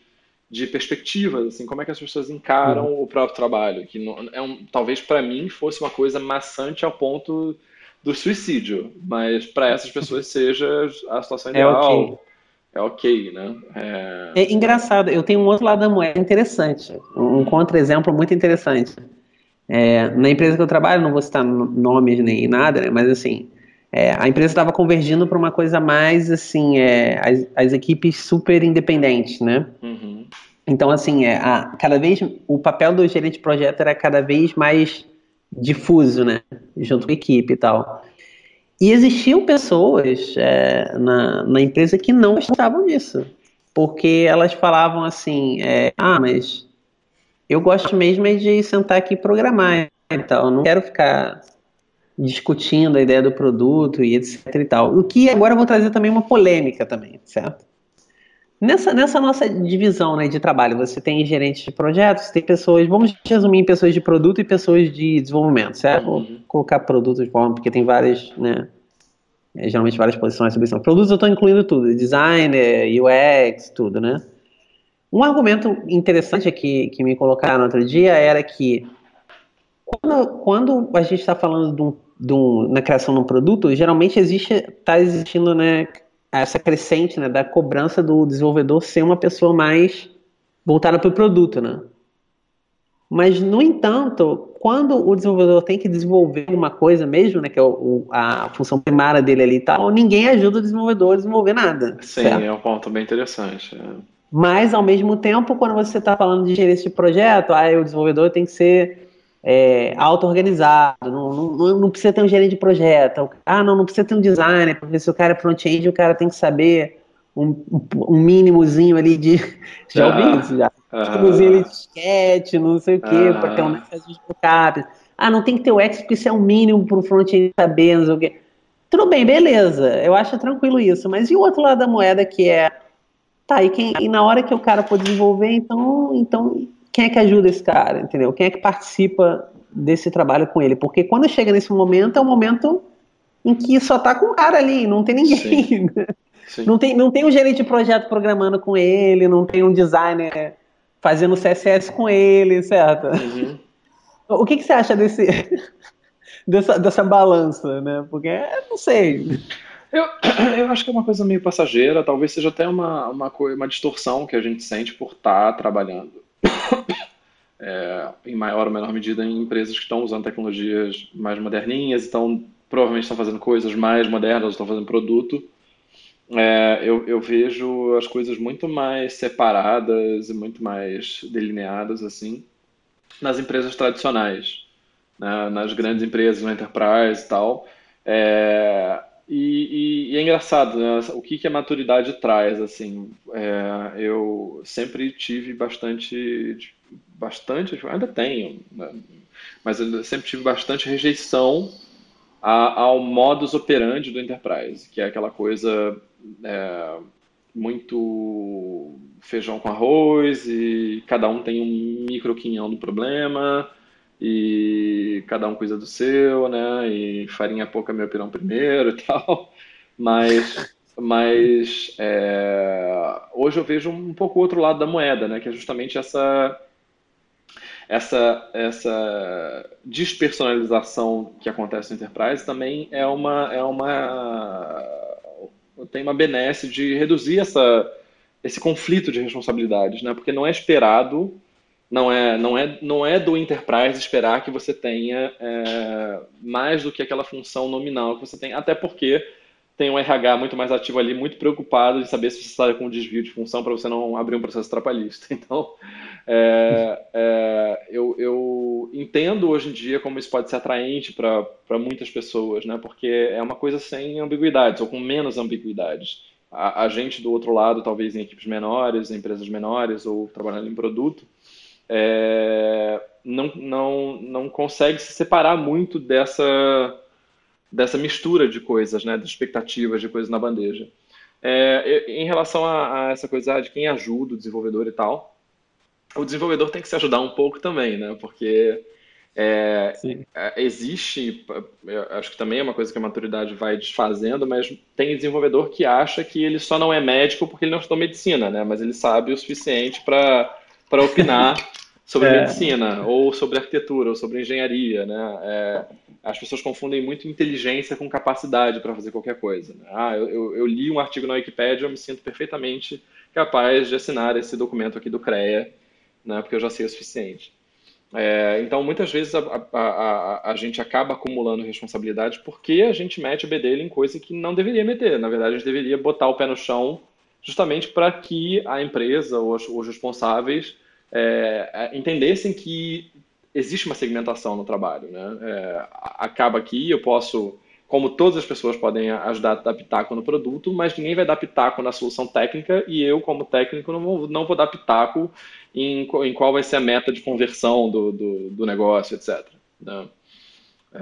de perspectivas, assim, como é que as pessoas encaram uhum. o próprio trabalho. Que não, é um, talvez para mim fosse uma coisa maçante ao ponto do suicídio, mas para essas pessoas seja a situação ideal. É okay. É ok, né? É... é... engraçado, eu tenho um outro lado da moeda interessante, um contra-exemplo muito interessante. É, na empresa que eu trabalho, não vou citar nomes nem nada, né, mas assim, é, a empresa estava convergindo para uma coisa mais assim, é, as, as, equipes super independentes, né? Uhum. Então, assim, é, a, cada vez o papel do gerente de projeto era cada vez mais difuso, né? Junto com a equipe e tal. E existiam pessoas é, na, na empresa que não gostavam disso, porque elas falavam assim: é, ah, mas eu gosto mesmo é de sentar aqui e programar então não quero ficar discutindo a ideia do produto e etc e tal. O que agora eu vou trazer também uma polêmica também, certo? Nessa, nessa nossa divisão né, de trabalho, você tem gerentes de projetos, tem pessoas, vamos resumir em pessoas de produto e pessoas de desenvolvimento, certo? Vou uhum. colocar produtos de forma, porque tem várias, né, é, geralmente várias posições sobre isso. Produtos eu estou incluindo tudo, designer, UX, tudo, né? Um argumento interessante que, que me colocaram outro dia era que quando, quando a gente está falando de um, de um, na criação de um produto, geralmente existe está existindo né, essa crescente né, da cobrança do desenvolvedor ser uma pessoa mais voltada para o produto, né? Mas, no entanto, quando o desenvolvedor tem que desenvolver uma coisa mesmo, né, que é o, a função primária dele ali e tal, ninguém ajuda o desenvolvedor a desenvolver nada. Sim, certo? é um ponto bem interessante. É. Mas, ao mesmo tempo, quando você está falando de gerência de projeto, aí o desenvolvedor tem que ser é, auto-organizado, não, não, não, precisa ter um gerente de projeto. Ah, não, não precisa ter um designer, porque se o cara é front-end, o cara tem que saber um, um mínimozinho ali de. Já ouvi isso já? Mínimozinho ali de sketch, não sei o quê, para ter um de backup. Ah, não tem que ter o X, porque isso é um mínimo para o front-end saber, não sei o quê. Tudo bem, beleza, eu acho tranquilo isso, mas e o outro lado da moeda que é Tá, e, quem, e na hora que o cara for desenvolver, então, então quem é que ajuda esse cara, entendeu? Quem é que participa desse trabalho com ele? Porque quando chega nesse momento, é um momento em que só tá com o cara ali, não tem ninguém. Sim. Sim. Não, tem, não tem um gerente de projeto programando com ele, não tem um designer fazendo CSS com ele, certo? Uhum. O que, que você acha desse, dessa, dessa balança, né? Porque, não sei. Eu, eu acho que é uma coisa meio passageira, talvez seja até uma, uma, uma distorção que a gente sente por estar tá trabalhando é, em maior ou menor medida em empresas que estão usando tecnologias mais moderninhas, então provavelmente estão fazendo coisas mais modernas, estão fazendo produto. É, eu, eu vejo as coisas muito mais separadas e muito mais delineadas assim nas empresas tradicionais, né? nas grandes empresas, no enterprise e tal. É, e, e, e, é engraçado, né? O que, que a maturidade traz, assim. É, eu sempre tive bastante, bastante, ainda tenho, né? mas eu sempre tive bastante rejeição a, ao modus operandi do enterprise, que é aquela coisa é, muito feijão com arroz e cada um tem um micro quinhão do problema e cada um cuida do seu, né? E farinha pouca, meu pirão primeiro e tal. Mas, mas é, hoje eu vejo um pouco o outro lado da moeda, né? Que é justamente essa essa essa despersonalização que acontece no enterprise também é uma é uma tem uma benesse de reduzir essa esse conflito de responsabilidades, né? Porque não é esperado não é, não é, não é do enterprise esperar que você tenha é, mais do que aquela função nominal que você tem, até porque tem um RH muito mais ativo ali, muito preocupado de saber se você está com um desvio de função para você não abrir um processo trabalhista. Então, é, é, eu, eu, entendo hoje em dia como isso pode ser atraente para muitas pessoas, né? porque é uma coisa sem ambiguidades, ou com menos ambiguidades. A, a gente do outro lado, talvez em equipes menores, em empresas menores, ou trabalhando em produto, é, não, não, não consegue se separar muito dessa, dessa mistura de coisas, né, de expectativas, de coisas na bandeja. É, em relação a, a, essa coisa de quem ajuda o desenvolvedor e tal, o desenvolvedor tem que se ajudar um pouco também, né, porque É, é, existe, acho que também é uma coisa que a maturidade vai desfazendo, mas tem desenvolvedor que acha que ele só não é médico porque ele não estudou medicina, né? Mas ele sabe o suficiente para opinar sobre é. medicina, ou sobre arquitetura, ou sobre engenharia, né? É, as pessoas confundem muito inteligência com capacidade para fazer qualquer coisa. Né? Ah, eu, eu, li um artigo na Wikipedia, eu me sinto perfeitamente capaz de assinar esse documento aqui do CREA, né? Porque eu já sei o suficiente. É, então, muitas vezes a, a, a, a, gente acaba acumulando responsabilidade porque a gente mete o bedelho em coisa que não deveria meter. Na verdade, a gente deveria botar o pé no chão justamente para que a empresa ou os, os responsáveis é, é, entendessem que existe uma segmentação no trabalho. Né? É, acaba aqui, eu posso, como todas as pessoas podem ajudar a dar pitaco no produto, mas ninguém vai dar pitaco na solução técnica e eu, como técnico, não vou, não vou dar pitaco em, em qual vai ser a meta de conversão do, do, do negócio, etc. Né? É,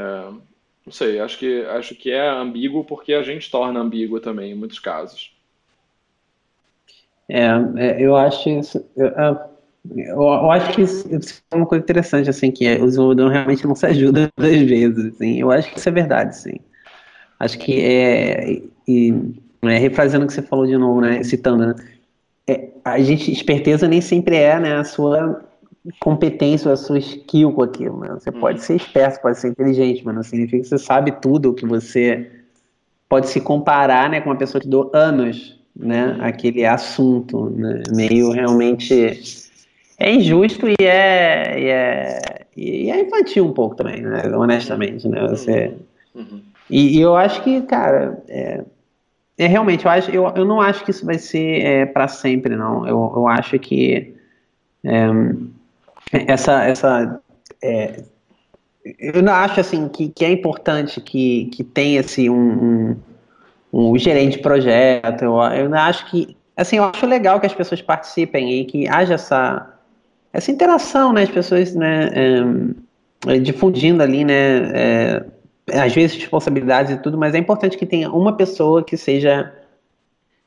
não sei, acho que, acho que é ambíguo porque a gente torna ambíguo também, em muitos casos. É, é eu acho isso. Eu, eu, eu acho que isso, isso, é uma coisa interessante, assim, que é, o desenvolvedor realmente não se ajuda às vezes, assim. Eu acho que isso é verdade, sim. Acho que é. E, é, refrazendo o que você falou de novo, né? Citando, né? é, a gente, esperteza nem sempre é né, a sua competência, a sua skill com aquilo. Né? Você uhum. pode ser esperto, pode ser inteligente, mas não significa que você sabe tudo, que você pode se comparar né, com uma pessoa que deu anos né, uhum. aquele assunto. Né? Meio realmente. É injusto e é, e é, e é infantil um pouco também, né? honestamente. Né? Você, uhum. e, e, eu acho que, cara, é, é, realmente, eu, acho, eu, eu não acho que isso vai ser é, para sempre, não. Eu, eu acho que é, essa. essa é, eu não acho assim que, que é importante que, que tenha esse um, um, um gerente de projeto. Eu, eu não acho que. Assim, eu acho legal que as pessoas participem e que haja essa, essa interação, né? As pessoas né, é, difundindo ali, né? É, às vezes responsabilidades e tudo, mas é importante que tenha uma pessoa que seja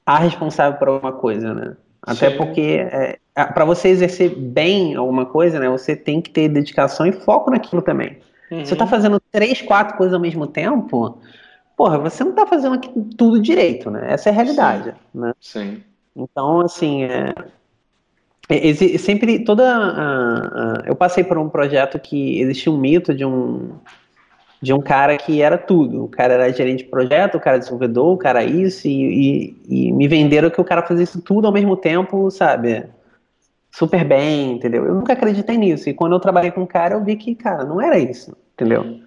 a responsável por alguma coisa, né? Até Sim. porque é, para você exercer bem alguma coisa, né, você tem que ter dedicação e foco naquilo também. Uhum. Você está fazendo três, quatro coisas ao mesmo tempo, porra, você não está fazendo tudo direito, né? Essa é a realidade, Sim. né? Sim. Então, assim, é, é, sempre toda a, a, eu passei por um projeto que existia um mito de um de um cara que era tudo. O cara era gerente de projeto, o cara desenvolvedor, o cara isso, e, e, e, me venderam que o cara fazia isso tudo ao mesmo tempo, sabe? Super bem, entendeu? Eu nunca acreditei nisso. E quando eu trabalhei com o cara, eu vi que, cara, não era isso, entendeu?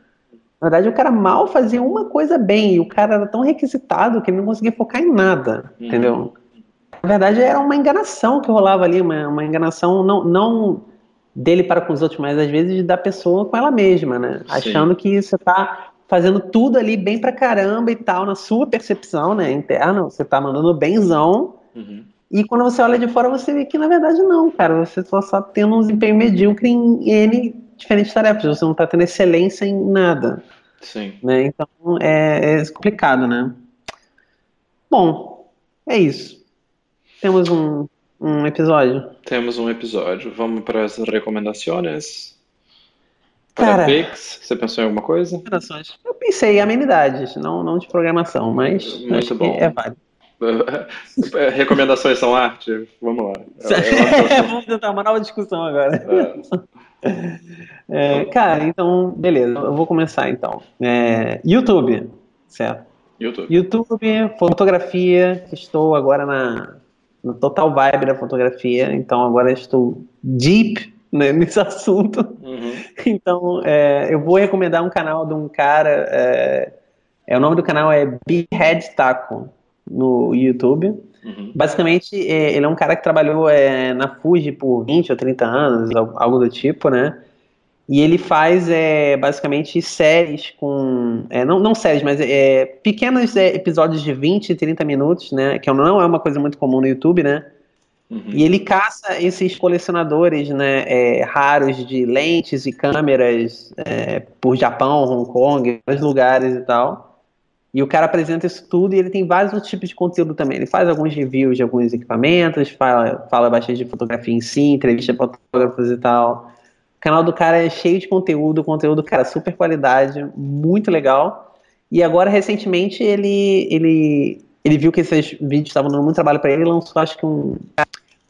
Na verdade, o cara mal fazia uma coisa bem, e o cara era tão requisitado que ele não conseguia focar em nada, uhum. entendeu? Na verdade, era uma enganação que rolava ali, uma, uma enganação não, não dele para com os outros, mas às vezes da pessoa com ela mesma, né? Sim. Achando que você tá fazendo tudo ali bem pra caramba e tal, na sua percepção, né, interna, você tá mandando benzão. Uhum. E quando você olha de fora, você vê que na verdade não, cara, você só está tendo um desempenho medíocre em N diferentes tarefas, você não está tendo excelência em nada. Sim. Né? Então é, é complicado, né? Bom, é isso. Temos um um episódio. Temos um episódio. Vamos para as recomendações. Para Cara, Pix, você pensou em alguma coisa? Eu pensei em amenidades, não, não de programação, mas Muito bom. é válido. Recomendações são arte? Vamos lá. Vamos tentar uma nova discussão agora. É. É, cara, então, beleza, eu vou começar então. É, YouTube, certo? YouTube. YouTube, fotografia, estou agora na no total vibe da fotografia, então agora estou deep né, nesse assunto. Uhum. Então, é, eu vou recomendar um canal de um cara, é, é o nome do canal é Behead Taco, no YouTube. Uhum. Basicamente, é, ele é um cara que trabalhou é, na Fuji por 20 ou 30 anos, algo do tipo, né? E ele faz é, basicamente séries com. É, não, não séries, mas é, pequenos é, episódios de 20 e 30 minutos, né? Que não é uma coisa muito comum no YouTube, né? Uhum. E ele caça esses colecionadores né, é, raros de lentes e câmeras é, por Japão, Hong Kong, vários lugares e tal. E o cara apresenta isso tudo e ele tem vários outros tipos de conteúdo também. Ele faz alguns reviews de alguns equipamentos, fala, fala bastante de fotografia em si, entrevista fotógrafos e tal O canal do cara é cheio de conteúdo, conteúdo, cara, super qualidade, muito legal. E agora, recentemente, ele, ele, ele viu que esses vídeos estavam dando muito trabalho para ele e lançou, acho que um,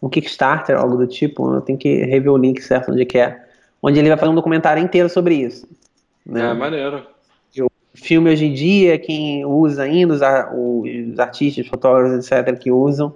um Kickstarter, algo do tipo. Eu tenho que rever o link certo onde que é. Onde ele vai fazer um documentário inteiro sobre isso. Né? É, maneiro. O filme hoje em dia, quem usa ainda, os, os artistas, fotógrafos, etc., que usam,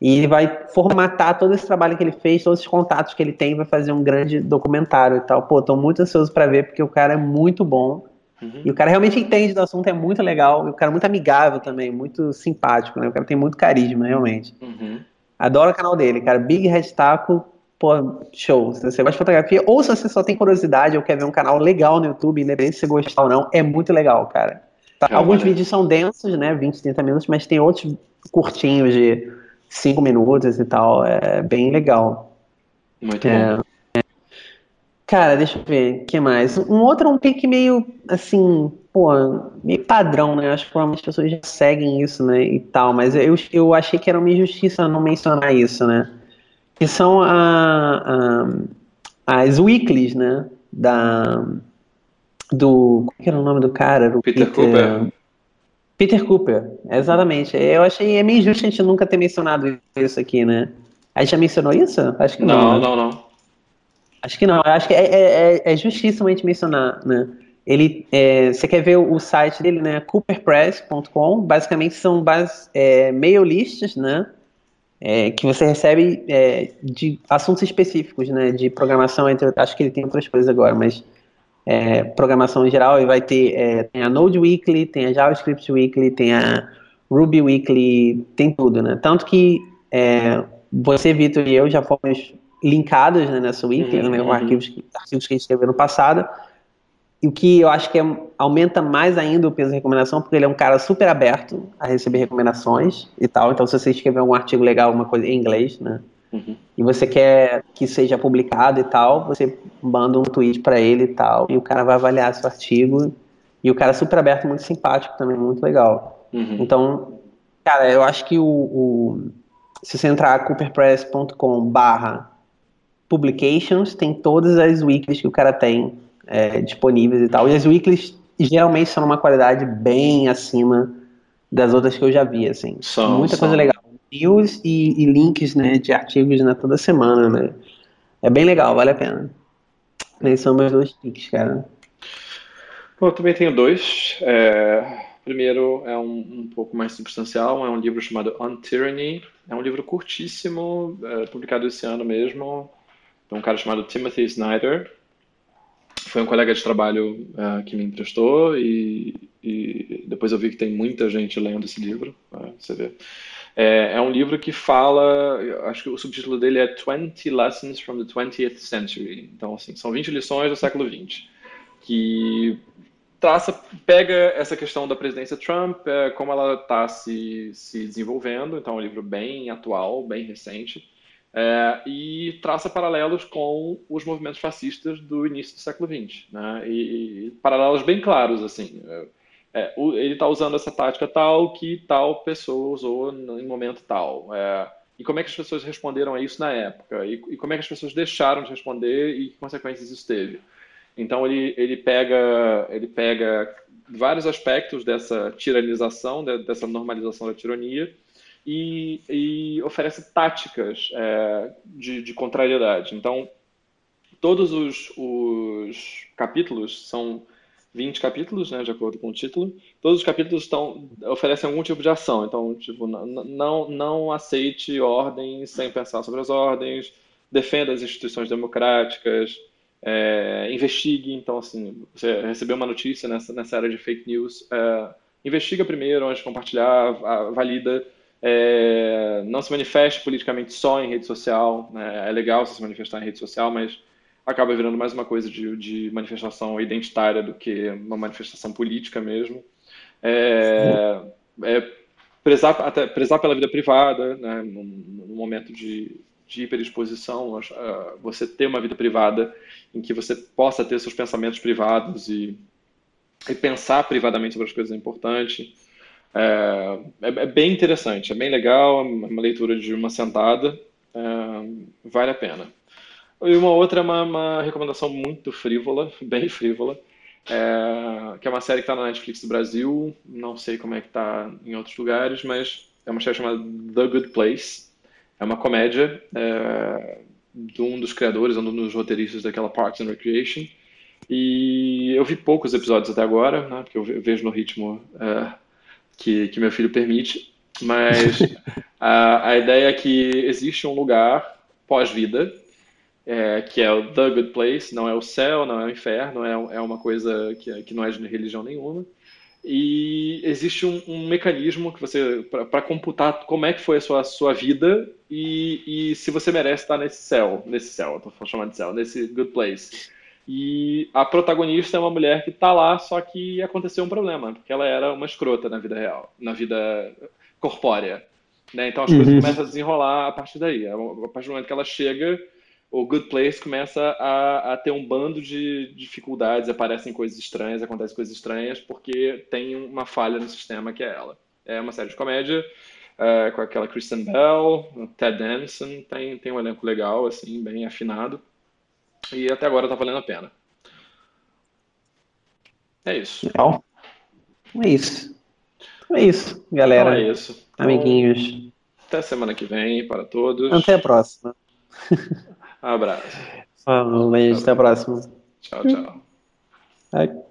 e ele vai formatar todo esse trabalho que ele fez, todos os contatos que ele tem, vai fazer um grande documentário e tal. Pô, tô muito ansioso para ver, porque o cara é muito bom. Uhum. E o cara realmente entende do assunto, é muito legal. E o cara é muito amigável também, muito simpático, né? O cara tem muito carisma, realmente. Uhum. Adoro o canal dele, cara. Big Red Taco, pô, show. Se você gosta de fotografia, ou se você só tem curiosidade ou quer ver um canal legal no YouTube, independente se você gostar ou não, é muito legal, cara. É Alguns vídeos são densos, né? 20, 30 minutos, mas tem outros curtinhos de cinco minutos e tal. É bem legal. Muito é, bom. Cara, deixa eu ver, o que mais? Um outro é um pique meio, assim, pô, meio padrão, né? Acho que provavelmente as pessoas já seguem isso, né, e tal, mas eu, eu achei que era uma injustiça não mencionar isso, né? Que são a, a, as weeklies, né, da... Do... Como era o nome do cara? Peter, Peter Cooper. Peter Cooper, exatamente. Eu achei é meio injusto a gente nunca ter mencionado isso aqui, né? A gente já mencionou isso? Acho que não. Não, né? não, não. Acho que não. Acho que é, é, é, é justíssimo a gente mencionar, né? Ele, é, você quer ver o, site dele, né? cooperpress.com. Basicamente são base, é, mail lists, né? É, que você recebe é, de assuntos específicos, né? De programação, entre, acho que ele tem outras coisas agora, mas é, programação em geral, e vai ter é, tem a Node Weekly, tem a JavaScript Weekly, tem a Ruby Weekly, tem tudo, né? Tanto que é, você, Vitor e eu já fomos linkados né, nessa Weekly, uhum, né, com arquivos, arquivos que a gente escreveu no passado, e o que eu acho que é, aumenta mais ainda o peso da recomendação, porque ele é um cara super aberto a receber recomendações e tal. Então, se você escrever algum artigo legal, alguma coisa em inglês, né? Uhum. E você quer que seja publicado e tal, você manda um tweet para ele e tal, e o cara vai avaliar seu artigo. E o cara é super aberto, muito simpático também, muito legal. Uhum. Então, cara, eu acho que o, o se você entrar cooperpress.com/barra publications, tem todas as weeklies que o cara tem é, disponíveis e tal. E as weeklies geralmente são uma qualidade bem acima das outras que eu já vi, assim. São, Muita são. coisa legal news e, e, links né, de artigos né, toda semana, né? É bem legal, vale a pena. Esses são meus dois tics, cara. Bom, eu também tenho dois. É, primeiro é um, um, pouco mais substancial, é um livro chamado On Tyranny. É um livro curtíssimo, é, publicado esse ano mesmo. É um cara chamado Timothy Snyder. Foi um colega de trabalho uh, que me emprestou e, e, depois eu vi que tem muita gente lendo esse livro. Uh, você vê. É, é, um livro que fala, acho que o subtítulo dele é 20 Lessons from the 20th Century. Então, assim, são 20 lições do século XX, que traça, pega essa questão da presidência Trump, é, como ela está se, se desenvolvendo. Então, é um livro bem atual, bem recente, é, e traça paralelos com os movimentos fascistas do início do século XX, né? E, e paralelos bem claros, assim. É, é, ele está usando essa tática tal que tal pessoa usou em momento tal. É, e como é que as pessoas responderam a isso na época? E, e, como é que as pessoas deixaram de responder e que consequências isso teve? Então ele, ele, pega, ele pega vários aspectos dessa tiranização, dessa normalização da tirania, e, e oferece táticas é, de, de, contrariedade. Então, todos os, os capítulos são 20 capítulos, né, de acordo com o título. Todos os capítulos estão, oferecem algum tipo de ação. Então, tipo, não, não aceite ordens sem pensar sobre as ordens, defenda as instituições democráticas, é, investigue. Então, assim, você recebeu uma notícia nessa, nessa área de fake news, é, investiga primeiro antes de compartilhar, valida. É, não se manifeste politicamente só em rede social. Né? É legal se manifestar em rede social, mas acaba virando mais uma coisa de, de manifestação identitária do que uma manifestação política mesmo. É, é prezar, até, prezar pela vida privada, né, no, no momento de, de hiperexposição, você ter uma vida privada em que você possa ter seus pensamentos privados e, e pensar privadamente sobre as coisas é importante. É, é, é, bem interessante, é bem legal, é uma leitura de uma sentada, é, vale a pena. E uma outra é uma, uma recomendação muito frívola, bem frívola, é, que é uma série que está na Netflix do Brasil, não sei como é que está em outros lugares, mas é uma série chamada The Good Place. É uma comédia é, de um dos criadores, um dos roteiristas daquela Parks and Recreation. E eu vi poucos episódios até agora, né, porque eu vejo no ritmo é, que, que meu filho permite, mas a, a ideia é que existe um lugar pós-vida é, que é o The Good Place, não é o céu, não é o inferno, é, é uma coisa que, que não é de religião nenhuma. E existe um, um mecanismo que você para computar como é que foi a sua, sua vida e, e se você merece estar nesse céu, nesse céu, estou chamando de céu, nesse Good Place. E a protagonista é uma mulher que está lá, só que aconteceu um problema, porque ela era uma escrota na vida real, na vida corpórea. Né? Então as uhum. coisas começam a desenrolar a partir daí. A partir do momento que ela chega, o Good Place começa a, a, ter um bando de dificuldades, aparecem coisas estranhas, acontecem coisas estranhas, porque tem uma falha no sistema que é ela. É uma série de comédia uh, com aquela Kristen Bell, Ted Danson, tem, tem um elenco legal, assim, bem afinado. E até agora tá valendo a pena. É isso. Legal. É isso. É isso, galera. Então é isso. Amiguinhos. Até semana que vem para todos. Até a próxima. Um abraço. Falou, até a próxima. Tchau, tchau.